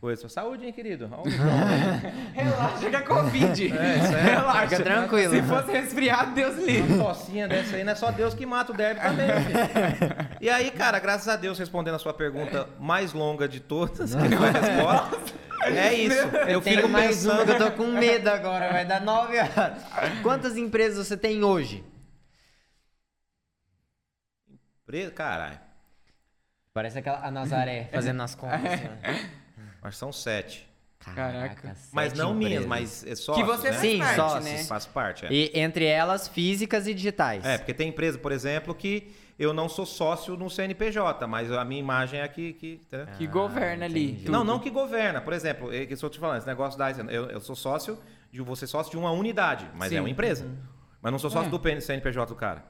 Coisa. Saúde, hein, querido? Relaxa que é Covid. É, isso é. Relaxa. Fica tranquilo. Se fosse resfriado, Deus livre. Uma tocinha dessa aí, não é só Deus que mata o derby também, filho. E aí, cara, graças a Deus, respondendo a sua pergunta mais longa de todas, que foi a resposta, é isso. Eu, Eu tenho fico mais uma que eu pensando... tô com medo agora, vai dar nove horas. Quantas empresas você tem hoje? Pre- Caralho, Parece aquela a Nazaré fazendo as contas. né? mas são sete. Caraca. Mas não minhas, empresas. mas é sócios, Que você né? faz Sim, parte, sócios. né? Faz parte, é. E entre elas, físicas e digitais. É, porque tem empresa, por exemplo, que eu não sou sócio no CNPJ, mas a minha imagem é aqui. que entendeu? Que governa ali. entendi. tudo. Não, não que governa. Por exemplo, é que eu estou te falando, esse negócio da. Eu, eu sou sócio, de, vou ser sócio de uma unidade, mas Sim. é uma empresa. Mas não sou sócio É. do CNPJ do cara.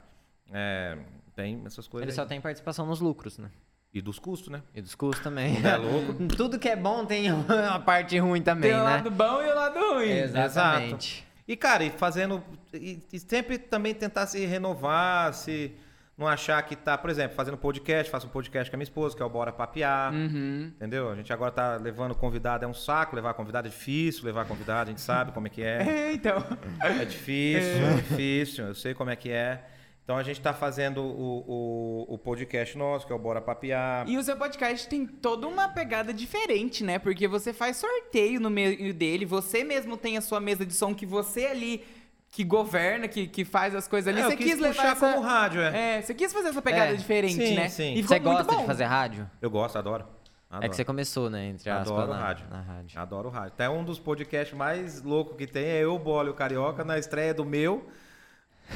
É, tem essas coisas. Ele aí. só tem participação nos lucros, né? E dos custos, né? E dos custos também. É louco. Tudo que é bom tem uma parte ruim também, Tem o né? lado bom e o lado ruim. Exatamente. E, cara, e fazendo. E, e sempre também tentar se renovar, se não achar que tá, por exemplo, fazendo podcast, faço um podcast com a minha esposa, que é o Bora Papear. Uhum. Entendeu? A gente agora tá levando convidado, é um saco levar convidado, é difícil levar convidado, a gente sabe como é que é. É, então. É difícil, é difícil, eu sei como é que é. Então a gente tá fazendo o, o, o podcast nosso, que é o Bora Papear. E o seu podcast tem toda uma pegada diferente, né? Porque você faz sorteio no meio dele, você mesmo tem a sua mesa de som que você ali que governa, que, que faz as coisas ali. É, eu você quis quis levar puxar essa... como rádio, é. É, você quis fazer essa pegada É. diferente, Sim, né? sim. Ficou Você gosta bom. de fazer rádio? Eu gosto, adoro. adoro. É que você começou, né? Entre aspas, Adoro na, rádio. na rádio. Adoro rádio. Até um dos podcasts mais loucos que tem é eu, Bola e o Carioca, na estreia do meu,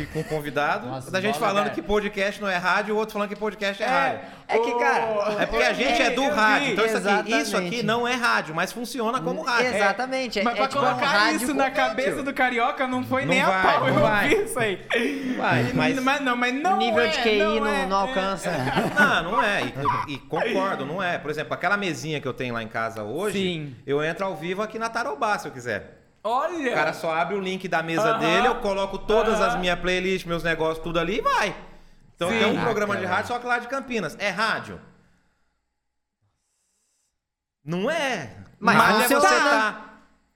com convidado. Nossa, da gente Bola, falando cara. que podcast não é rádio, o outro falando que podcast é, rádio. É que, cara, É porque a gente é do eu rádio. Então isso aqui, isso exatamente. aqui não é rádio, mas funciona como rádio. Exatamente. Mas é, pra é tipo um colocar rádio isso na cabeça do carioca não foi Não nem vai, a pau, não eu vai. vi isso aí. Vai, mas- mas não, mas não O nível é, de QI não, é, não é. alcança. Não, não é. E, e concordo, não é. Por exemplo, aquela mesinha que eu tenho lá em casa hoje, Sim. eu entro ao vivo aqui na Tarobá, se eu quiser. Olha! O cara só abre o link da mesa Aham. dele, eu coloco todas Aham. as minhas playlists, meus negócios, tudo ali e vai. Então Sim. tem um programa de rádio, só que lá de Campinas. É rádio? Não é. Mas rádio é você tá.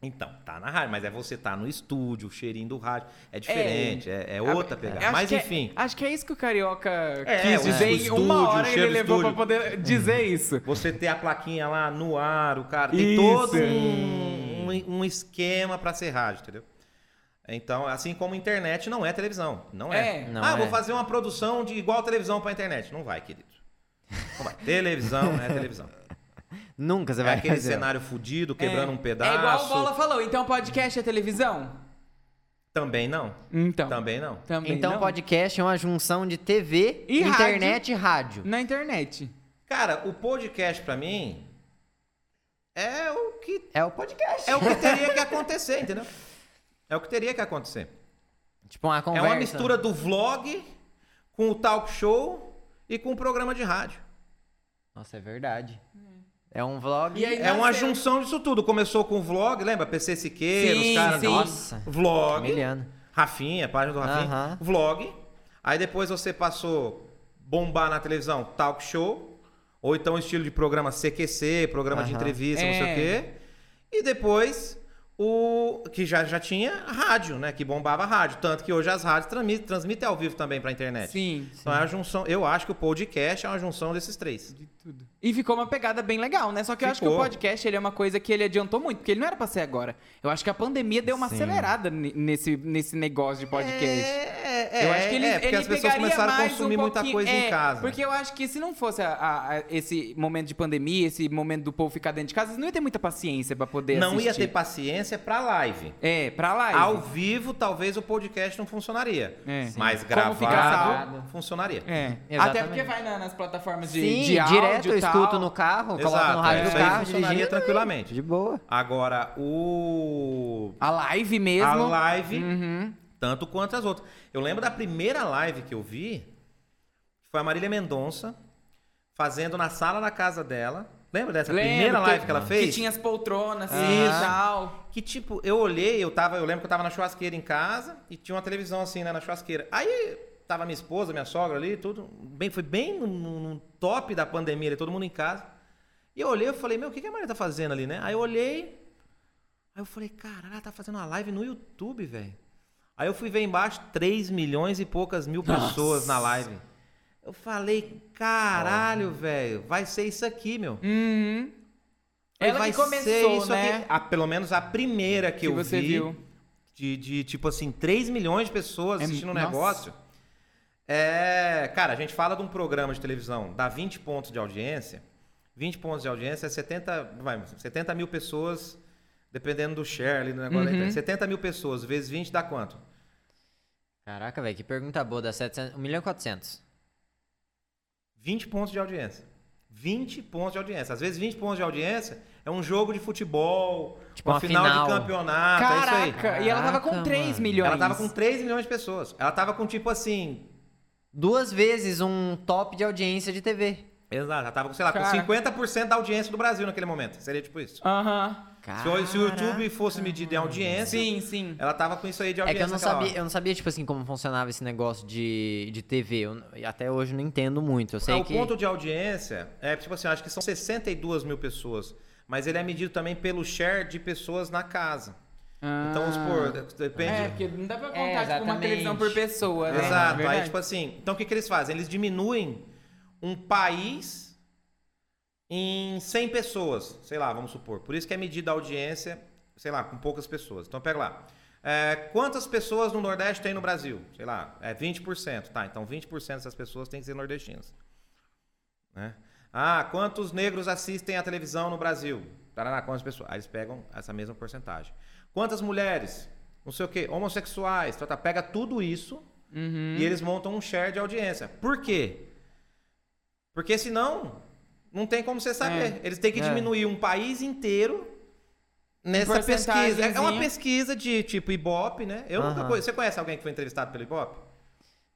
Então, tá na rádio, mas é você tá no estúdio, o cheirinho do rádio. É diferente, é, é outra Eu pegada. Mas é- enfim. acho que é isso que o carioca É, quis dizer em estúdio, uma hora ele levou pra estúdio. poder dizer isso. Você ter a plaquinha lá no ar, o cara tem Isso. todo um, um, esquema pra ser rádio, entendeu? Então, assim como internet não é televisão, não é. É. Não ah, é. vou fazer uma produção de igual televisão pra internet. Não vai, querido. Não vai. Televisão é televisão. Nunca você É vai aquele fazer. cenário fudido, quebrando é, um pedaço. É igual o Bola falou, então podcast é televisão? Também não. Então. Também não. Também Então, não. podcast é uma junção de TV, E internet e rádio. Na internet. Cara, o podcast pra mim é o que É o podcast. é o que teria que acontecer, entendeu? É o que teria que acontecer. Tipo uma É conversa. uma mistura do vlog com o talk show e com o programa de rádio. Nossa, é verdade. É um vlog. E aí- É uma junção disso tudo. Começou com o vlog, lembra? PC Siqueira, Sim, os caras. sim. Nossa. Vlog. Miliano. Rafinha, página do Rafinha. Aham. Vlog. Aí depois você passou bombar na televisão, talk show. Ou então estilo de programa CQC, programa de entrevista, não sei É. o quê. E depois o que já, já tinha rádio, né? Que bombava rádio. Tanto que hoje as rádios transmitem, transmitem ao vivo também pra internet. Sim. Então é a junção. Eu acho que o podcast é uma junção desses três. De tudo. E ficou uma pegada bem legal, né? Só que eu acho que o Ficou. podcast ele é uma coisa que ele adiantou muito, porque ele não era pra ser agora. Eu acho que a pandemia deu uma Sim. acelerada nesse, nesse negócio de podcast. É, é, eu acho que ele, é, porque ele as pessoas começaram a consumir um muita coisa é, em casa. Porque eu acho que se não fosse a- a- a- esse momento de pandemia, esse momento do povo ficar dentro de casa, não ia ter muita paciência pra poder Não ia assistir. ter paciência pra live. É, pra live. Ao vivo, talvez o podcast não funcionaria. É. Mas fica gravado, funcionaria. É. Exatamente. Até porque vai na- nas plataformas de, Sim, de áudio direto e. escuto no carro, coloco Exato, no rádio é, do carro, dirigindo. tranquilamente. De boa. Agora, o. A live mesmo. A live, Uhum. tanto quanto as outras. Eu lembro da primeira live que eu vi, foi a Marília Mendonça fazendo na sala da casa dela Lembra dessa Lembro primeira que- live que ela fez? Que tinha as poltronas, assim, e tal. Que tipo, eu olhei, eu tava, eu lembro que eu tava na churrasqueira em casa e tinha uma televisão assim, né, na churrasqueira. Aí tava minha esposa, minha sogra ali, tudo, bem, foi bem no, no- top da pandemia, ali, todo mundo em casa. E eu olhei, eu falei, meu, o que que a Maria tá fazendo ali, né? Aí eu olhei, aí eu falei, cara, ela tá fazendo uma live no YouTube, velho. Aí eu fui ver embaixo 3 milhões e poucas mil pessoas na live. Eu falei, caralho, velho, vai ser isso aqui, meu. Uhum. Ela vai começou, ser isso né? Ah, pelo menos a primeira que, Que eu você vi, viu. De, de, tipo assim, 3 milhões de pessoas É, assistindo o nossa. negócio. É, cara, a gente fala de um programa de televisão, dá 20 pontos de audiência. 20 pontos de audiência é 70, vai, 70 mil pessoas, dependendo do share ali do negócio. da Uhum. internet. 70 mil pessoas vezes 20 dá quanto? Caraca, velho, que pergunta boa. Dá 700, 1 milhão e 400. 20 pontos de audiência. 20 pontos de audiência. Às vezes 20 pontos de audiência é um jogo de futebol, Tipo uma, uma final, final. de campeonato, é isso aí. Caraca, e ela tava com Caraca, 3 mano. milhões. Ela tava com 3 milhões de pessoas. Ela tava com tipo assim. Duas vezes um top de audiência de TV. Exato, ela tava com, sei lá, Cara. com 50% da audiência do Brasil naquele momento. Seria tipo isso. Aham. Se o, se o YouTube fosse medido em audiência, Sim, sim. ela tava com isso aí de É audiência. que eu não naquela sabia, hora. eu não sabia, tipo assim, como funcionava esse negócio de, de TV. Eu, e até hoje eu não entendo muito. Eu sei o que. ponto de audiência é, tipo assim, eu acho que são 62 mil pessoas. Mas ele é medido também pelo share de pessoas na casa. Então, vamos supor, depende. É, porque não dá pra É, contar, tipo, uma exatamente. televisão por pessoa, né? Exato. Verdade. Aí, tipo assim, então o que, que eles fazem? Eles diminuem um país em 100 pessoas, sei lá, vamos supor. Por isso que é medida a audiência, sei lá, com poucas pessoas. Então pega lá. É, quantas pessoas no Nordeste tem no Brasil? Sei lá, é 20%. Tá, então 20% dessas pessoas têm que ser nordestinas. Né? Ah, quantos negros assistem à televisão no Brasil? Tarará, quantas pessoas? Aí eles pegam essa mesma porcentagem. Quantas mulheres? Não sei o quê, homossexuais, tá, tá, pega tudo isso Uhum. e eles montam um share de audiência. Por quê? Porque senão não tem como você saber. Eles têm que É. diminuir um país inteiro nessa pesquisa. É uma porcentagemzinha. pesquisa de tipo Ibope, né? Eu nunca Aham. conheço. Você conhece alguém que foi entrevistado pelo Ibope?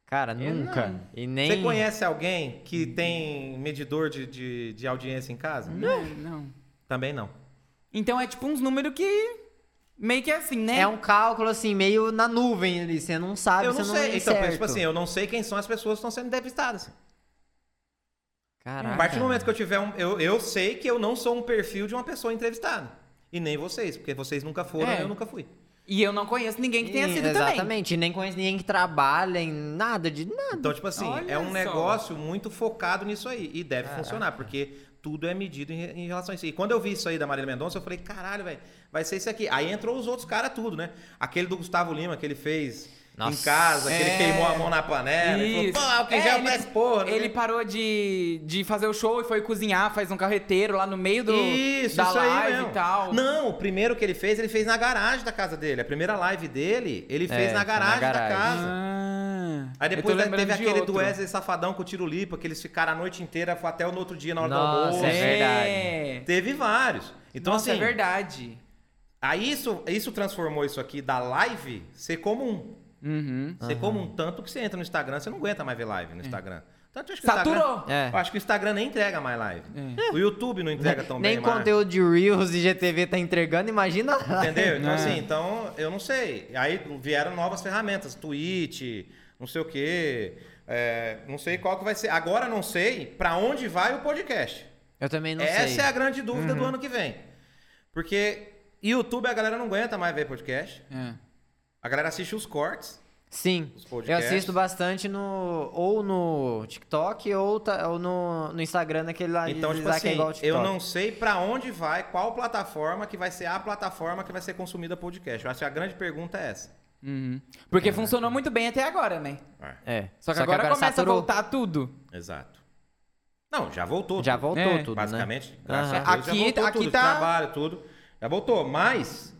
Cara, nunca. não. E nem. Você conhece alguém que tem medidor de, de, de audiência em casa? Não, não. Também não. Então é tipo uns números que. Meio que assim, né? É um cálculo assim, meio na nuvem ali. Você não sabe, eu não você não sei. é Então, certo. tipo assim, eu não sei quem são as pessoas que estão sendo entrevistadas. Caraca. A partir do momento que eu tiver um. Eu, eu sei que eu não sou um perfil de uma pessoa entrevistada. E nem vocês, porque vocês nunca foram É. e eu nunca fui. E eu não conheço ninguém que tenha sido também. Exatamente. Nem conheço ninguém que trabalha em nada de nada. Então, tipo assim, Olha é um só. negócio muito focado nisso aí. E deve funcionar, porque tudo é medido em, em relação a isso. E quando eu vi isso aí da Marília Mendonça, eu falei, caralho, velho, vai ser isso aqui. Aí entrou os outros caras tudo, né? Aquele do Gustavo Lima, que ele fez em Nossa. casa, que ele É. queimou a mão na panela. Ele Isso. falou, pô, quem É, já ele- faz porra. né? Ele parou de, de fazer o show e foi cozinhar, faz um carreteiro lá no meio do, Isso, da isso live e tal. Não, o primeiro que ele fez, ele fez na garagem da casa dele. A primeira live dele, ele fez É, na foi na garagem, da garagem. casa. Ah, Aí depois teve de aquele outro. do Wesley Safadão com o Tiro Lipa, que eles ficaram a noite inteira, foi até o outro dia na hora Nossa, do almoço. é verdade. É. Teve vários. Então, Nossa, assim, é verdade. aí isso, isso transformou isso aqui da live ser comum. Uhum. Ser comum. Tanto que você entra no Instagram, você não aguenta mais ver live no Instagram. Tanto acho que o Saturou. Instagram- É. Eu acho que o Instagram nem entrega mais live. O YouTube não entrega tão Nem bem mais. conteúdo de Reels e GTV tá entregando, imagina lá. Entendeu? Então, É. assim, então, eu não sei. Aí vieram novas ferramentas, Twitch, não sei o quê. é, não sei qual que vai ser. Agora não sei pra onde vai o podcast. Eu também não Essa sei. é a grande dúvida do ano que vem. Porque YouTube a galera não aguenta mais ver podcast. É. A galera assiste os cortes. Sim. Os Eu assisto bastante no. Ou no TikTok ou, tá- ou no, no Instagram, naquele lá. Então, de tipo deslizar que é assim, igual ao eu TikTok. não sei pra onde vai, qual plataforma que vai ser a plataforma que vai ser consumida podcast. Eu acho que a grande pergunta é essa. Uhum. Porque funcionou muito bem até agora, né? É. Só que agora, começa saturou. a voltar tudo. Exato. Não, já voltou. Já tudo. voltou É, tudo, Basicamente, né? graças Aham. a Deus, Aqui- já voltou aqui tudo, tá- trabalho, tudo. Já voltou, mas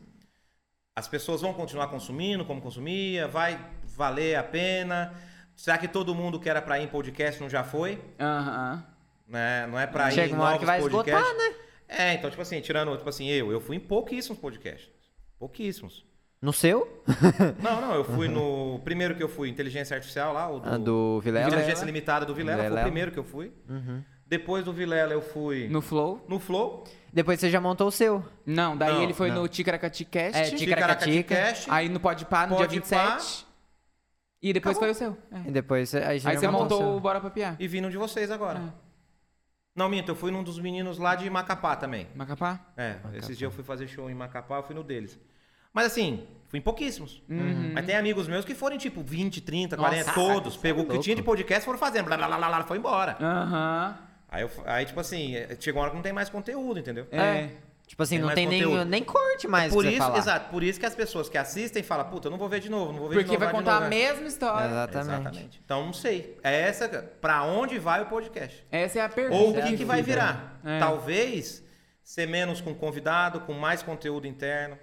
as pessoas vão continuar consumindo como consumia, vai valer a pena. Será que todo mundo que era pra ir em podcast não já foi? Aham. Né? Não é pra ir Chega em uma hora que vai podcasts. esgotar, né? É, então, tipo assim, tirando, tipo assim, eu, eu fui em pouquíssimos podcasts. Pouquíssimos. No seu? Não, não, eu fui no. Primeiro que eu fui, Inteligência Artificial lá, o do. Ah, do Vilela? Inteligência Limitada do Vilela, foi o Vilela. primeiro que eu fui. Uhum. Depois do Vilela eu fui No Flow? no Flow. Depois você já montou o seu. Não, daí Não, ele foi não. no Ticaracati Cast. É, Ticaracati Ticaracatica. Cast. Aí no Pode Pá, no dia Pode Pá. 27. E depois foi o seu. É. E depois você, aí, Aí já você montou o. Bora Papiar. E vim no de vocês agora. É. Não, minto, eu fui num dos meninos lá de Macapá também. Macapá? É, esses dias eu fui fazer show em Macapá, eu fui no deles. Mas assim, fui em pouquíssimos. Uhum. Mas tem amigos meus que foram tipo 20, 30, 40, Nossa, todos. Pegou o que tinha de podcast foram fazendo, blá blá blá blá, blá foi embora. Aham. Aí, eu, aí, tipo assim, é, chegou uma hora que não tem mais conteúdo, entendeu? É. Tipo assim, Tem não tem nem, conteúdo. nem corte mais por pra você isso, falar. exato, por isso que as pessoas que assistem falam, puta, eu não vou ver de novo, não vou ver de Porque novo. vai de contar novo, a é. mesma história. Exatamente. Então não sei. É essa, pra onde vai o podcast? Essa é a pergunta. Ou o é que, que vai virar? É. Talvez ser menos com convidado, com mais conteúdo interno.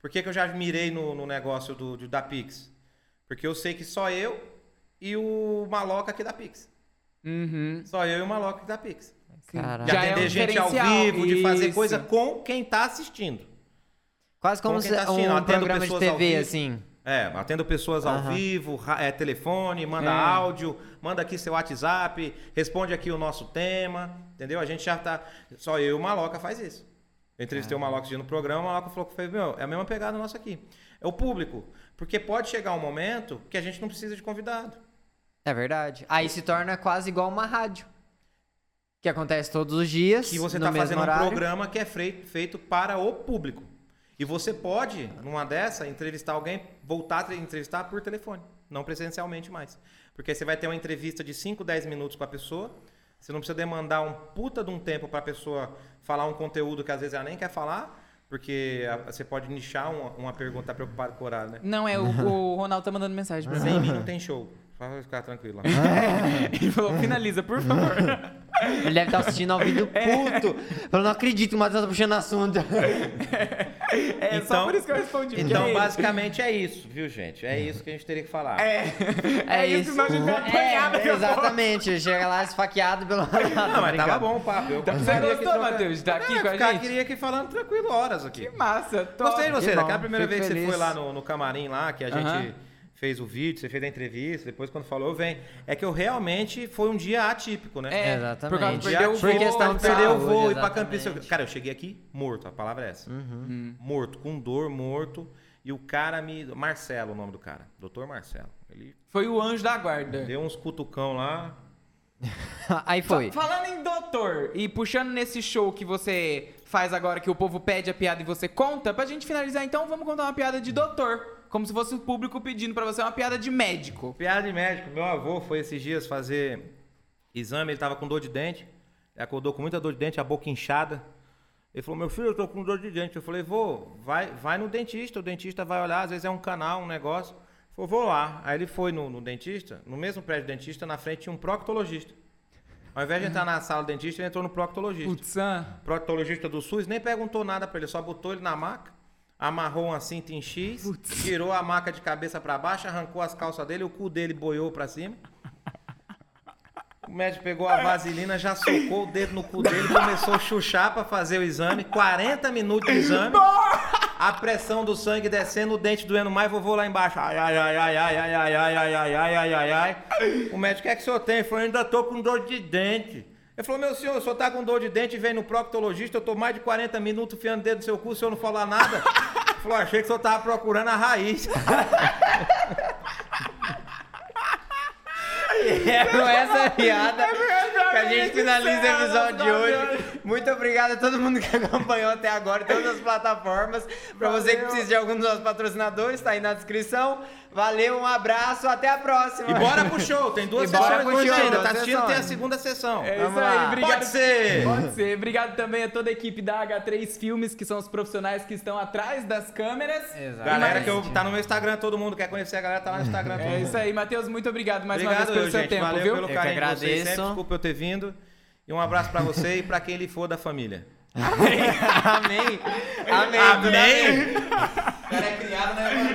Por que, que eu já mirei no, no negócio do, do- da Pix? Porque eu sei que só eu e o Maloca aqui da Pix. Uhum. Só eu e o Maloca da Pix. Caralho. De Já é atender um gente ao diferencial. vivo, de fazer Isso. coisa com quem tá assistindo. Quase como se- tá assistindo, um atendo programa de pessoas ao TV, vivo. assim. É, atendo pessoas ao Aham. vivo, é, telefone, manda É. áudio, manda aqui seu WhatsApp, responde aqui o nosso tema, entendeu? A gente já tá. Só eu e o Maloca faz isso. Eu entrevistei o Maloca dia no programa, o Maloca falou que foi, meu, é a mesma pegada nossa aqui. É o público. Porque pode chegar um momento que a gente não precisa de convidado. É verdade. Aí se torna quase igual uma rádio. Que acontece todos os dias. Que você tá mesmo fazendo horário. um programa que é feito, feito para o público. E você pode, numa dessa, entrevistar alguém, voltar a entrevistar por telefone, não presencialmente mais. Porque você vai ter uma entrevista de 5, 10 minutos com a pessoa, você não precisa demandar um puta de um tempo para a pessoa falar um conteúdo que às vezes ela nem quer falar, porque você pode nichar uma, uma pergunta, tá preocupado com o horário, né? Não, é o, o Ronaldo tá mandando mensagem pra mim. Sem mim não tem show. Pode ficar tranquilo. lá. Ele falou, finaliza, por favor. Ele deve estar assistindo ao vídeo puto. Falando, não acredito, o Matheus tá puxando assunto. É só Então- por isso que eu respondi. porque Então, é ele. basicamente é isso, viu, gente? É isso que a gente teria que falar. É, é isso, senão a gente vai apanhar daqui É, a pouco. exatamente. Chega lá esfaqueado pelo. Não, mas tava bom o papo. Eu Você gostaria que gostou, troca- Matheus, de estar aqui É, com a ficar- gente? Queria aqui falando tranquilo horas aqui. Que massa, top. Gostei de você, que daquela primeira fico vez que você feliz. foi lá no, no camarim lá, que a gente Aham. Fez o vídeo, você fez a entrevista, depois quando falou, eu venho. É que eu realmente foi um dia atípico, né? É, Exatamente. por causa Um de dia perder o atípico, voo, questão de e tal. Perdeu o voo e pra. Campinas. Cara, eu cheguei aqui morto, a palavra é essa. Hum. Morto, com dor, morto. E o cara me. Marcelo, o nome do cara. Doutor Marcelo. Ele Foi o anjo da guarda. deu uns cutucão lá. Aí foi. Fa- Falando em doutor e puxando nesse show que você faz agora, que o povo pede a piada e você conta, pra gente finalizar então, vamos contar uma piada de doutor. Como se fosse o público pedindo pra você uma piada de médico. Piada de médico. Meu avô foi esses dias fazer exame, ele tava com dor de dente. Ele acordou com muita dor de dente, a boca inchada. Ele falou, meu filho, eu tô com dor de dente. Eu falei, vô, vai, vai no dentista, o dentista vai olhar, às vezes é um canal, um negócio. Ele falou, vou lá. Aí ele foi no, no dentista, no mesmo prédio do dentista, na frente tinha um proctologista. Ao invés de entrar na sala do dentista, ele entrou no proctologista. Putz, ah. proctologista do SUS nem perguntou nada pra ele, só botou ele na maca, amarrou uma cinta em X, tirou a maca de cabeça pra baixo, arrancou as calças dele, o cu dele boiou pra cima. O médico pegou a vaselina, já socou o dedo no cu dele, começou a chuchar pra fazer o exame. 40 minutos de exame. A pressão do sangue descendo, o dente doendo mais, vovô lá embaixo. Ai, ai, ai, ai, ai, ai, ai, ai, ai, ai, ai, ai, ai, ai. O médico, o que é que o senhor tem? Ele falou, ainda tô com dor de dente. Ele falou, meu senhor, o senhor tá com dor de dente e vem no proctologista, eu tô mais de 40 minutos enfiando o dedo no seu cu, o senhor não falar nada. Ele falou, achei que o senhor tava procurando a raiz. E é com essa piada que a gente finaliza o episódio de hoje. Muito obrigado a todo mundo que acompanhou até agora todas as plataformas. Pra você que precisa de algum dos nossos patrocinadores, tá aí na descrição. Valeu, um abraço, até a próxima. E bora pro show, tem duas E bora sessões hoje show, ainda. Tá assistindo, tem a segunda sessão. É Vamos isso aí, lá. obrigado. Pode ser. Pode ser. Obrigado também a toda a equipe da H3 Filmes, que são os profissionais que estão atrás das câmeras. Exato. Galera que eu, tá no meu Instagram, todo mundo quer conhecer a galera, tá lá no Instagram. todo É mundo. isso aí, Matheus, muito obrigado mais uma Obrigado, vez pelo seu gente. tempo, Valeu viu? pelo que carinho de vocês agradeço. sempre. Desculpa eu ter vindo. E um abraço pra você e pra quem ele for da família. Amém. Amém. Amém. O cara é criado, né?